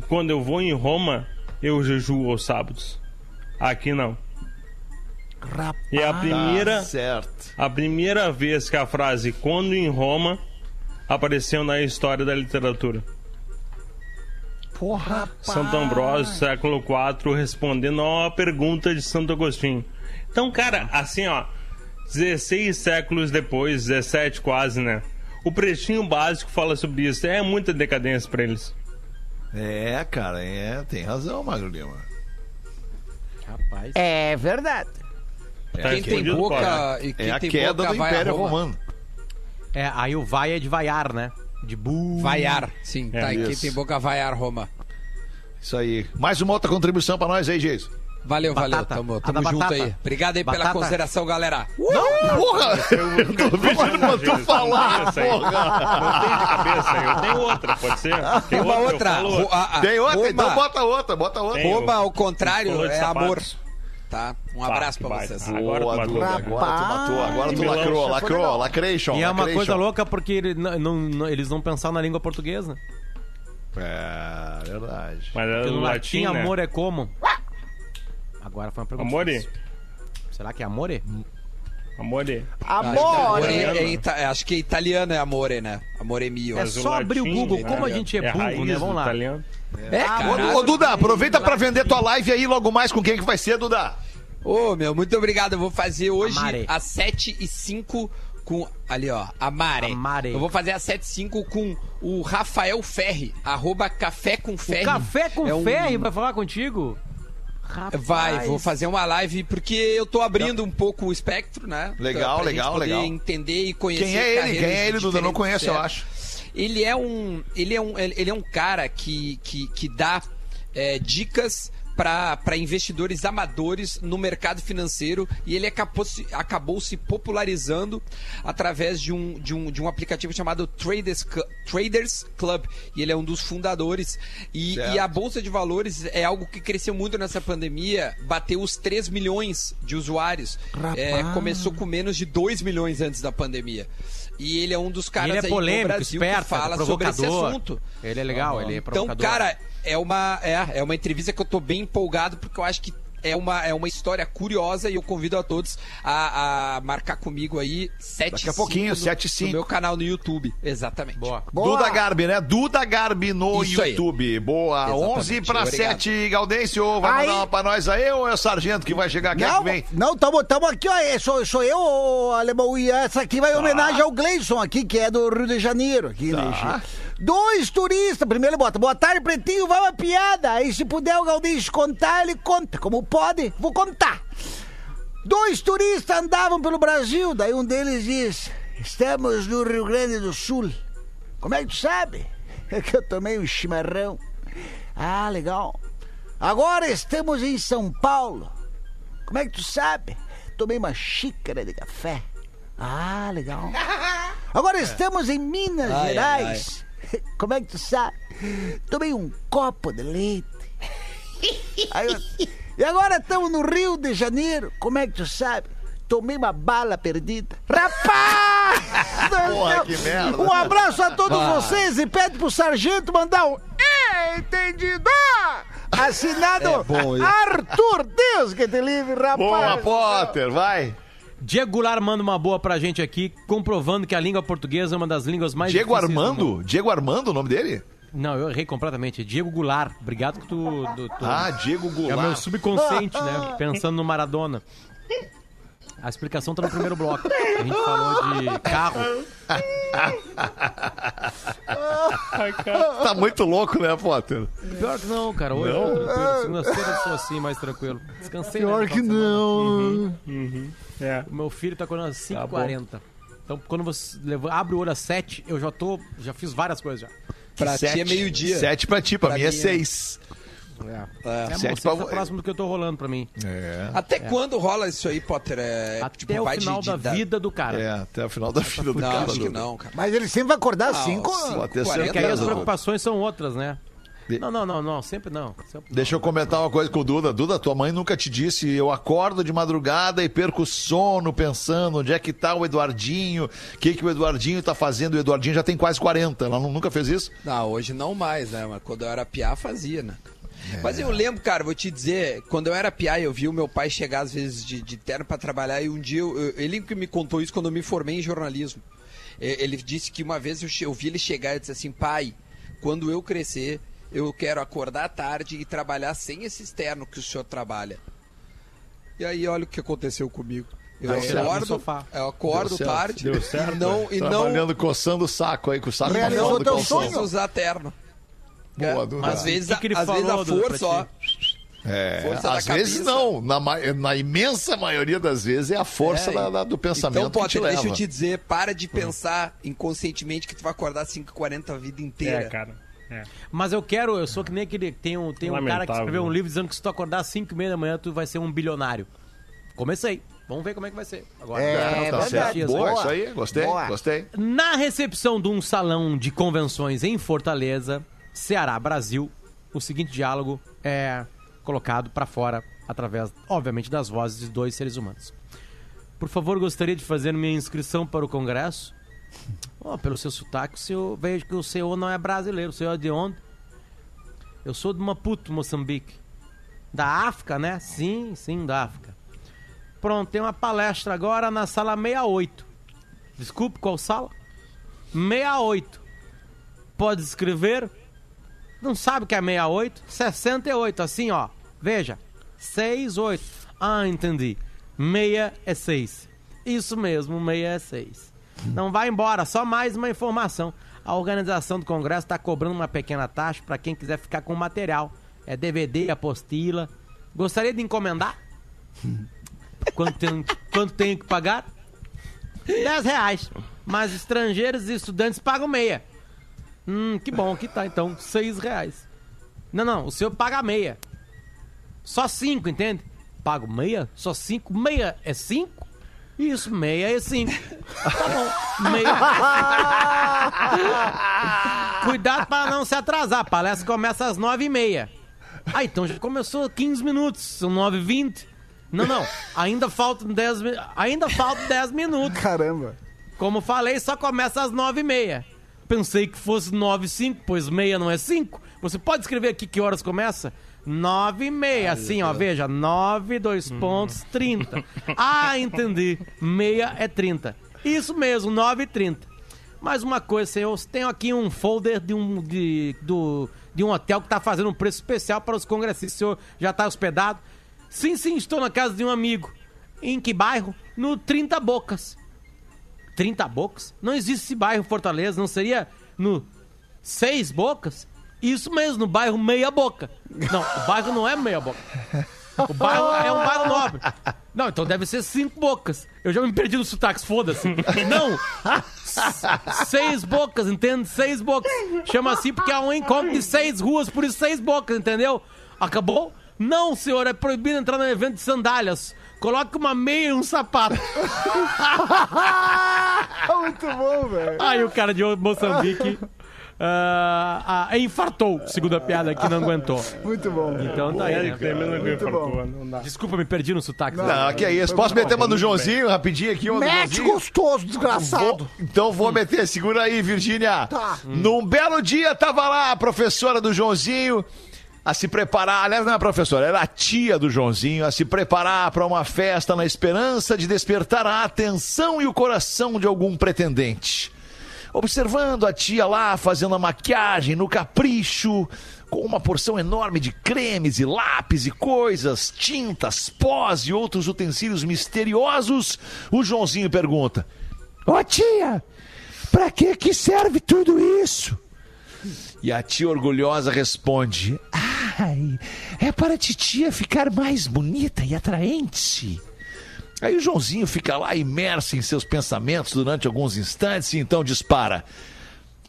quando eu vou em Roma, eu jejuo aos sábados. Aqui não. E a primeira, Tá certo. a primeira vez que a frase "quando em Roma" apareceu na história da literatura. Porra, Santo Ambrósio, século IV, respondendo a uma pergunta de Santo Agostinho. Então, cara, assim, ó, 16 séculos depois, 17 quase, né? O Pretinho Básico fala sobre isso. É muita decadência pra eles. É, cara, é, tem razão, Magro Lima. Rapaz. É verdade. É Quem a tem queda- boca e quem é a tem queda boca do Império Roma. Romano. É, aí o vai é de vaiar, né? De bu. Vaiar, sim. É tá, e quem tem boca vaiar Roma. Isso aí. Mais uma outra contribuição pra nós aí, Geis. Valeu, valeu. Batata. Tamo, A tamo da junto batata. aí. Obrigado aí pela Batata. consideração, galera. Não, porra! Eu tô pedindo pra tu falar, porra! Não tem de cabeça, eu tenho outra, pode ser? Tem uma outra. eu falo Ro- a- a- Tem outra? Então bota outra, bota outra. Roma, ao contrário, é amor. tá? Um abraço pra vocês. Agora tu Boa, matou. Duda, agora tu matou. Agora tu lacrou, lacrou, lacration. E é uma coisa louca porque ele não, eles não pensaram na língua portuguesa. É, verdade. Mas é no latim, né? amor é como? Agora foi uma pergunta. Amore? difícil. Será que é amore? Amore. Acho que, amore é ita- acho que italiano é amore, né? Amore mio. É só abrir o Google. Como a gente é burro, né? Vamos lá. É, cara. Ô, ô, Duda, aproveita pra vender tua live aí logo mais com quem que vai ser, Duda. Ô, meu, muito obrigado. Eu vou fazer hoje Amare. às 7 e 5 com. Ali, ó. Amare. Amare. Eu vou fazer às 7 e 5 com o Rafael Ferri, arroba Café com Ferri. O café com É um- vai falar contigo? Rapaz. Vai, vou fazer uma live porque eu tô abrindo um pouco o espectro, né? Legal, Pra legal, gente poder legal. entender e conhecer Quem é ele? Quem é ele, Duda? Não conheço, eu acho. Ele é um, ele é um, ele é um cara que, que, que dá é, dicas para investidores amadores no mercado financeiro e ele acabou se, acabou se popularizando através de um, de um, de um aplicativo chamado Traders, Traders Club. E ele é um dos fundadores. E, e a bolsa de valores é algo que cresceu muito nessa pandemia bateu os 3 milhões de usuários. É, começou com menos de 2 milhões antes da pandemia. E ele é um dos caras ele é aí polêmico, no Brasil esperto, que fala sobre esse assunto. Ele é legal, ele é Então, provocador. cara, é uma, é, é uma entrevista que eu tô bem empolgado porque eu acho que é uma, é uma história curiosa e eu convido a todos a, a marcar comigo aí 7 Daqui a pouquinho, 7 e no 5. meu canal no YouTube. Exatamente. Boa. Duda Garbi, né? Duda Garbi no Isso aí. YouTube. Boa. Exatamente. 11 para Obrigado. 7, Gaudêncio. Vai Aí- mandar uma pra nós aí ou é o Sargento que vai chegar? Quem é que Não, vem? não, tamo, tamo aqui, ó. é, Sou, sou eu, ô, alemão. E essa aqui vai em homenagem ao Gleison aqui, que é do Rio de Janeiro. Aqui, né, Tá. gente? Dois turistas. Primeiro ele bota, boa tarde, pretinho, vai uma piada. Aí se puder o Galdêncio contar, ele conta. Como pode, vou contar. Dois turistas andavam pelo Brasil, daí um deles diz: Estamos no Rio Grande do Sul. Como é que tu sabe? É que eu tomei um chimarrão. Ah, legal. Agora estamos em São Paulo. Como é que tu sabe? Tomei uma xícara de café. Ah, legal. Agora estamos em Minas Ai, Gerais. Como é que tu sabe? Tomei um copo de leite. Eu- E agora estamos no Rio de Janeiro. Como é que tu sabe? Tomei uma bala perdida. Rapaz! Porra, que merda. Um abraço a todos Vai. vocês e pede pro sargento mandar um entendido! Assinado É. Arthur. Deus que te livre, rapaz. Boa, Potter, vai. Diego Goulart manda uma boa pra gente aqui, comprovando que a língua portuguesa é uma das línguas mais Diego. Armando? Diego Armando, o nome dele? Não, eu errei completamente. É Diego Goulart. Obrigado que tu... tu, tu- Ah, Diego É o Goulart. meu subconsciente, né? Pensando no Maradona. A explicação tá no primeiro bloco. A gente falou de carro. Tá muito louco, né, Potter? Pior que não, cara. Hoje Não? eu tô tranquilo. Segunda-feira eu sou assim, mais tranquilo. Descansei. Pior né, que no final de não. Uhum. É. O meu filho tá acordando às Tá 5h40. então, quando você leva, abre o olho às 7, eu já tô. Já fiz várias coisas já. Pra ti é meio-dia. Sete pra ti, pra, Pra mim é mim é- seis. É, Sete amor, você pra tá vo- próximo do que eu tô rolando pra mim. É. Até quando rola isso aí, Potter? É, Até tipo, o de- final de- da vida do cara. É, até o final da vida do Não, cara. acho que não, cara. Mas ele sempre vai acordar às Ah, 5. sim. Pode ter 40 Porque aí as preocupações são outras, né? De- Não, não, não, não. Sempre não. Sempre Deixa eu comentar uma coisa com o Duda. Duda, tua mãe nunca te disse, eu acordo de madrugada e perco o sono pensando onde é que tá o Eduardinho, o que que o Eduardinho tá fazendo. O Eduardinho já tem quase 40, ela nu- nunca fez isso? Não, hoje não mais, né? Mas quando eu era piá, fazia, né? É. Mas eu lembro, cara, vou te dizer, quando eu era piá, eu vi o meu pai chegar às vezes de, de terno pra trabalhar e um dia, eu- eu- ele que me contou isso quando eu me formei em jornalismo. Ele disse que uma vez eu, eu vi ele chegar e disse assim, pai, quando eu crescer, eu quero acordar tarde e trabalhar sem esse externo que o senhor trabalha. E aí, olha o que aconteceu comigo. Eu Tá certo no acordo, sofá. eu acordo Deu certo, tarde deu e não, e não, Trabalhando, coçando o saco aí, com o saco Realizou teu sonho? usar terno. Boa, É, Duda. Às vezes, que que ele às vezes falou, a Duda, força, ó. É, Força às vezes cabeça. não, na, na imensa maioria das vezes é a força É, da- da- do pensamento Então, que te Potter, leva. deixa eu te dizer, para de pensar inconscientemente que tu vai acordar às 5h40 a vida inteira. É, cara. É. Mas eu quero, eu sou que nem aquele. Tem um, tem um cara que escreveu um livro dizendo que se tu acordar às 5 e meia da manhã, tu vai ser um bilionário. Comecei. Vamos ver como é que vai ser. Agora, É, os Tá certo. dias Boa, aí. isso aí, gostei, Boa. gostei. Na recepção de um salão de convenções em Fortaleza, Ceará, Brasil, o seguinte diálogo é: colocado pra fora através, obviamente, das vozes de dois seres humanos. Por favor, gostaria de fazer minha inscrição para o Congresso. Oh, pelo seu sotaque, o senhor, vejo que o senhor não é brasileiro. O senhor é de onde? Eu sou de Maputo, Moçambique. Da África, né? Sim, sim, da África. Pronto, tem uma palestra agora na sala 68. Desculpe, qual sala? 68. Pode escrever? Não sabe o que é 68? 68, assim, ó. Veja. 68. Ah, entendi. Meia é 6. Isso mesmo, meia é 6. Não vai embora, só mais uma informação. A organização do Congresso está cobrando uma pequena taxa para quem quiser ficar com o material. É DVD, apostila. Gostaria de encomendar? Quanto tem, quanto tenho que pagar? 10 reais. Mas estrangeiros e estudantes pagam meia. Hum, que bom que tá então. 6 reais. Não, não, o senhor paga meia. Só 5, entende? Pago meia? Só 5? Meia é 5? Isso, meia é 5. Tá bom. Meia. Cuidado para não se atrasar. A palestra começa às 9 e meia. Ah, então já começou 15 minutos. São 9 e 20. Não, não. Ainda faltam 10, mi- ainda faltam 10 minutos. Caramba. Como falei, só começa às 9 e meia. Pensei que fosse 9 e 5, pois meia não é 5. Você pode escrever aqui que horas começa? 9 e meia, assim, ó, veja. 9, 2 pontos, 30. Ah, entendi. Meia é 30. Isso mesmo, 9 e 30. Mais uma coisa, senhor, tenho aqui um folder de um, de, do, de um hotel que tá fazendo um preço especial para os congressistas. O senhor já tá hospedado? Sim, sim, estou na casa de um amigo. Em que bairro? No 30 Bocas. 30 Bocas? Não existe esse bairro Fortaleza, não seria no Seis Bocas? Isso mesmo, no bairro Meia Boca. Não, o bairro não é Meia Boca. O bairro é um bairro nobre. Não, então deve ser Cinco Bocas. Eu já me perdi nos sotaques, foda-se. Não! Seis Bocas, entende? Seis Bocas. Chama assim porque é um encontro de seis ruas, por isso Seis Bocas, entendeu? Acabou? Não, senhor, é proibido entrar no evento de sandálias. Coloque uma meia e um sapato. Muito bom, velho. Aí o cara de Moçambique ah, ah, infartou, segundo a piada que não aguentou. Muito bom. Então tá aí. Né? Muito bom. Desculpa, me perdi no sotaque. Não, que é isso. Posso meter uma do Joãozinho rapidinho aqui? Uma do Mete Joãozinho? gostoso, desgraçado. Vou- então vou meter, segura aí, Virgínia. Tá. Num belo dia, tava lá a professora do Joãozinho a se preparar. Aliás, não é professora, era a tia do Joãozinho, a se preparar para uma festa na esperança de despertar a atenção e o coração de algum pretendente. Observando a tia lá fazendo a maquiagem no capricho, com uma porção enorme de cremes e lápis e coisas, tintas, pós e outros utensílios misteriosos, o Joãozinho pergunta: Ô tia, pra que que serve tudo isso? E a tia orgulhosa responde: Ai, é para a titia ficar mais bonita e atraente. Aí o Joãozinho fica lá imerso em seus pensamentos durante alguns instantes e então dispara: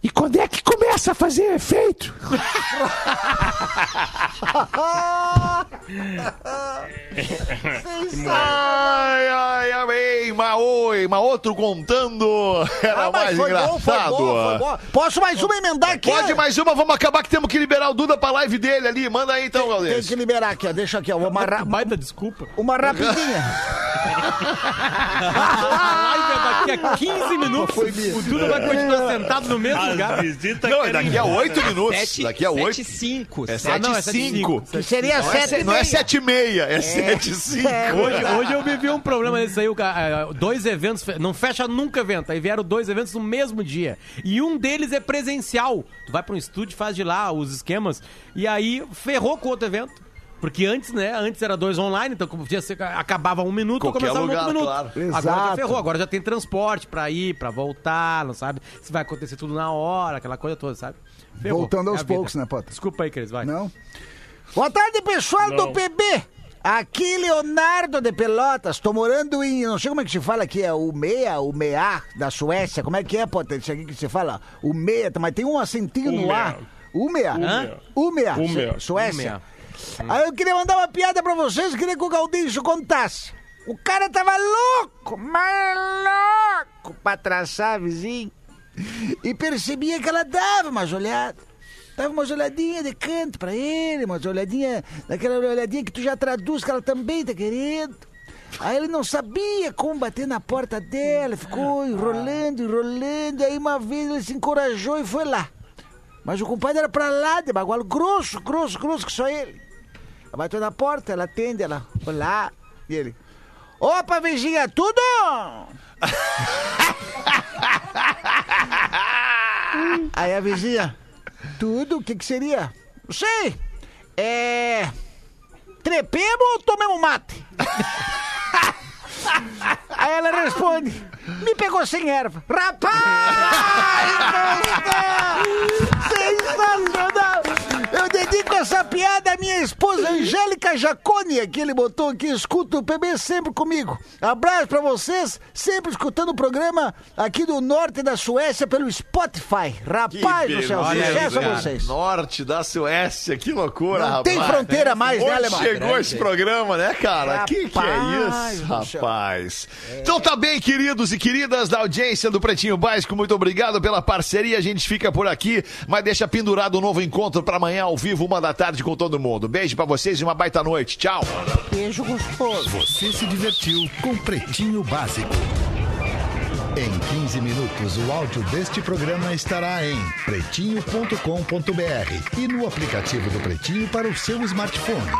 E quando é que começa a fazer efeito? ai, ai, ai, uma oi, uma outro contando. Era Ah, mais foi bom, engraçado. foi bom, foi bom. Posso mais uma emendar aqui? Pode mais uma, vamos acabar que temos que liberar o Duda pra live dele ali. Manda aí então, Tem Galdês. que liberar aqui, ó. Deixa aqui, ó. Uma, ra... Baita desculpa. uma rapidinha. A live é daqui a 15 minutos. O Duda vai continuar sentado no mesmo lugar. As visitas Não, é daqui a ir. oito minutos. Sete- daqui a oito. sete e cinco. É Ah, sete não, é e sete e cinco. cinco. Que seria Não é, sete se- e não é meia. sete e meia, é sete e cinco. Hoje, hoje eu vivi um problema desse aí, o ca- eh, dois eventos, fe- não fecha nunca evento, aí vieram dois eventos no mesmo dia, e um deles é presencial, tu vai pra um estúdio, faz de lá os esquemas, e aí ferrou com o outro evento, porque antes, né, antes era dois online, então como podia ser, acabava um minuto, Qualquer começava um lugar, outro minuto. claro. Agora já Exato. ferrou, agora já tem transporte pra ir, pra voltar, não sabe se vai acontecer tudo na hora, aquela coisa toda, sabe? Ferrou. Voltando É aos poucos, né, Potter? Desculpa aí, Cris, vai. Não? Boa tarde, pessoal do Não. PB. Aqui, Leonardo de Pelotas. Tô morando em. Não sei como é que se fala aqui. É o Meia, o Meia da Suécia. Como é que é? Isso aqui que se fala? O Meia, mas tem um acentinho no ar. Umea. Umea. Umea. Umea. Su- Suécia. Umea. Aí eu queria mandar uma piada pra vocês. Queria que o Galdinho contasse. O cara tava louco, mas louco pra traçar a vizinha. E percebia que ela dava umas olhadas. Dava umas olhadinhas de canto pra ele, umas olhadinhas, daquela olhadinha que tu já traduz que ela também tá querendo. Aí ele não sabia como bater na porta dela, ficou enrolando, enrolando. Aí uma vez ele se encorajou e foi lá. Mas o compadre era pra lá, de bagual grosso, grosso, grosso, que só ele. Ela bateu na porta, ela atende, ela foi lá. E ele, opa, Virgínia, tudo? Aí a vizinha, tudo? O que que seria? Não sei. É... Trepemos ou tomemos mate? Aí ela responde, me pegou sem erva. Rapaz! Sensacional! Eu dedico essa piada à minha esposa Angélica Jacone, que ele botou aqui, escuta o PB sempre comigo. Abraço pra vocês, sempre escutando o programa aqui do norte da Suécia pelo Spotify. Rapaz do céu, sucesso a vocês. Norte da Suécia, que loucura, Não rapaz. tem fronteira mais, né, Alemão? chegou esse programa, né, cara? Que que é Rapaz isso, rapaz? Então tá bem, queridos e queridas da audiência do Pretinho Básico, muito obrigado pela parceria. A gente fica por aqui, mas deixa pendurado um novo encontro pra amanhã ao vivo, uma da tarde com todo mundo. Beijo pra vocês e uma baita noite. Tchau. Beijo gostoso. Você se divertiu com Pretinho Básico. Em 15 minutos, o áudio deste programa estará em pretinho.com.br e no aplicativo do Pretinho para o seu smartphone.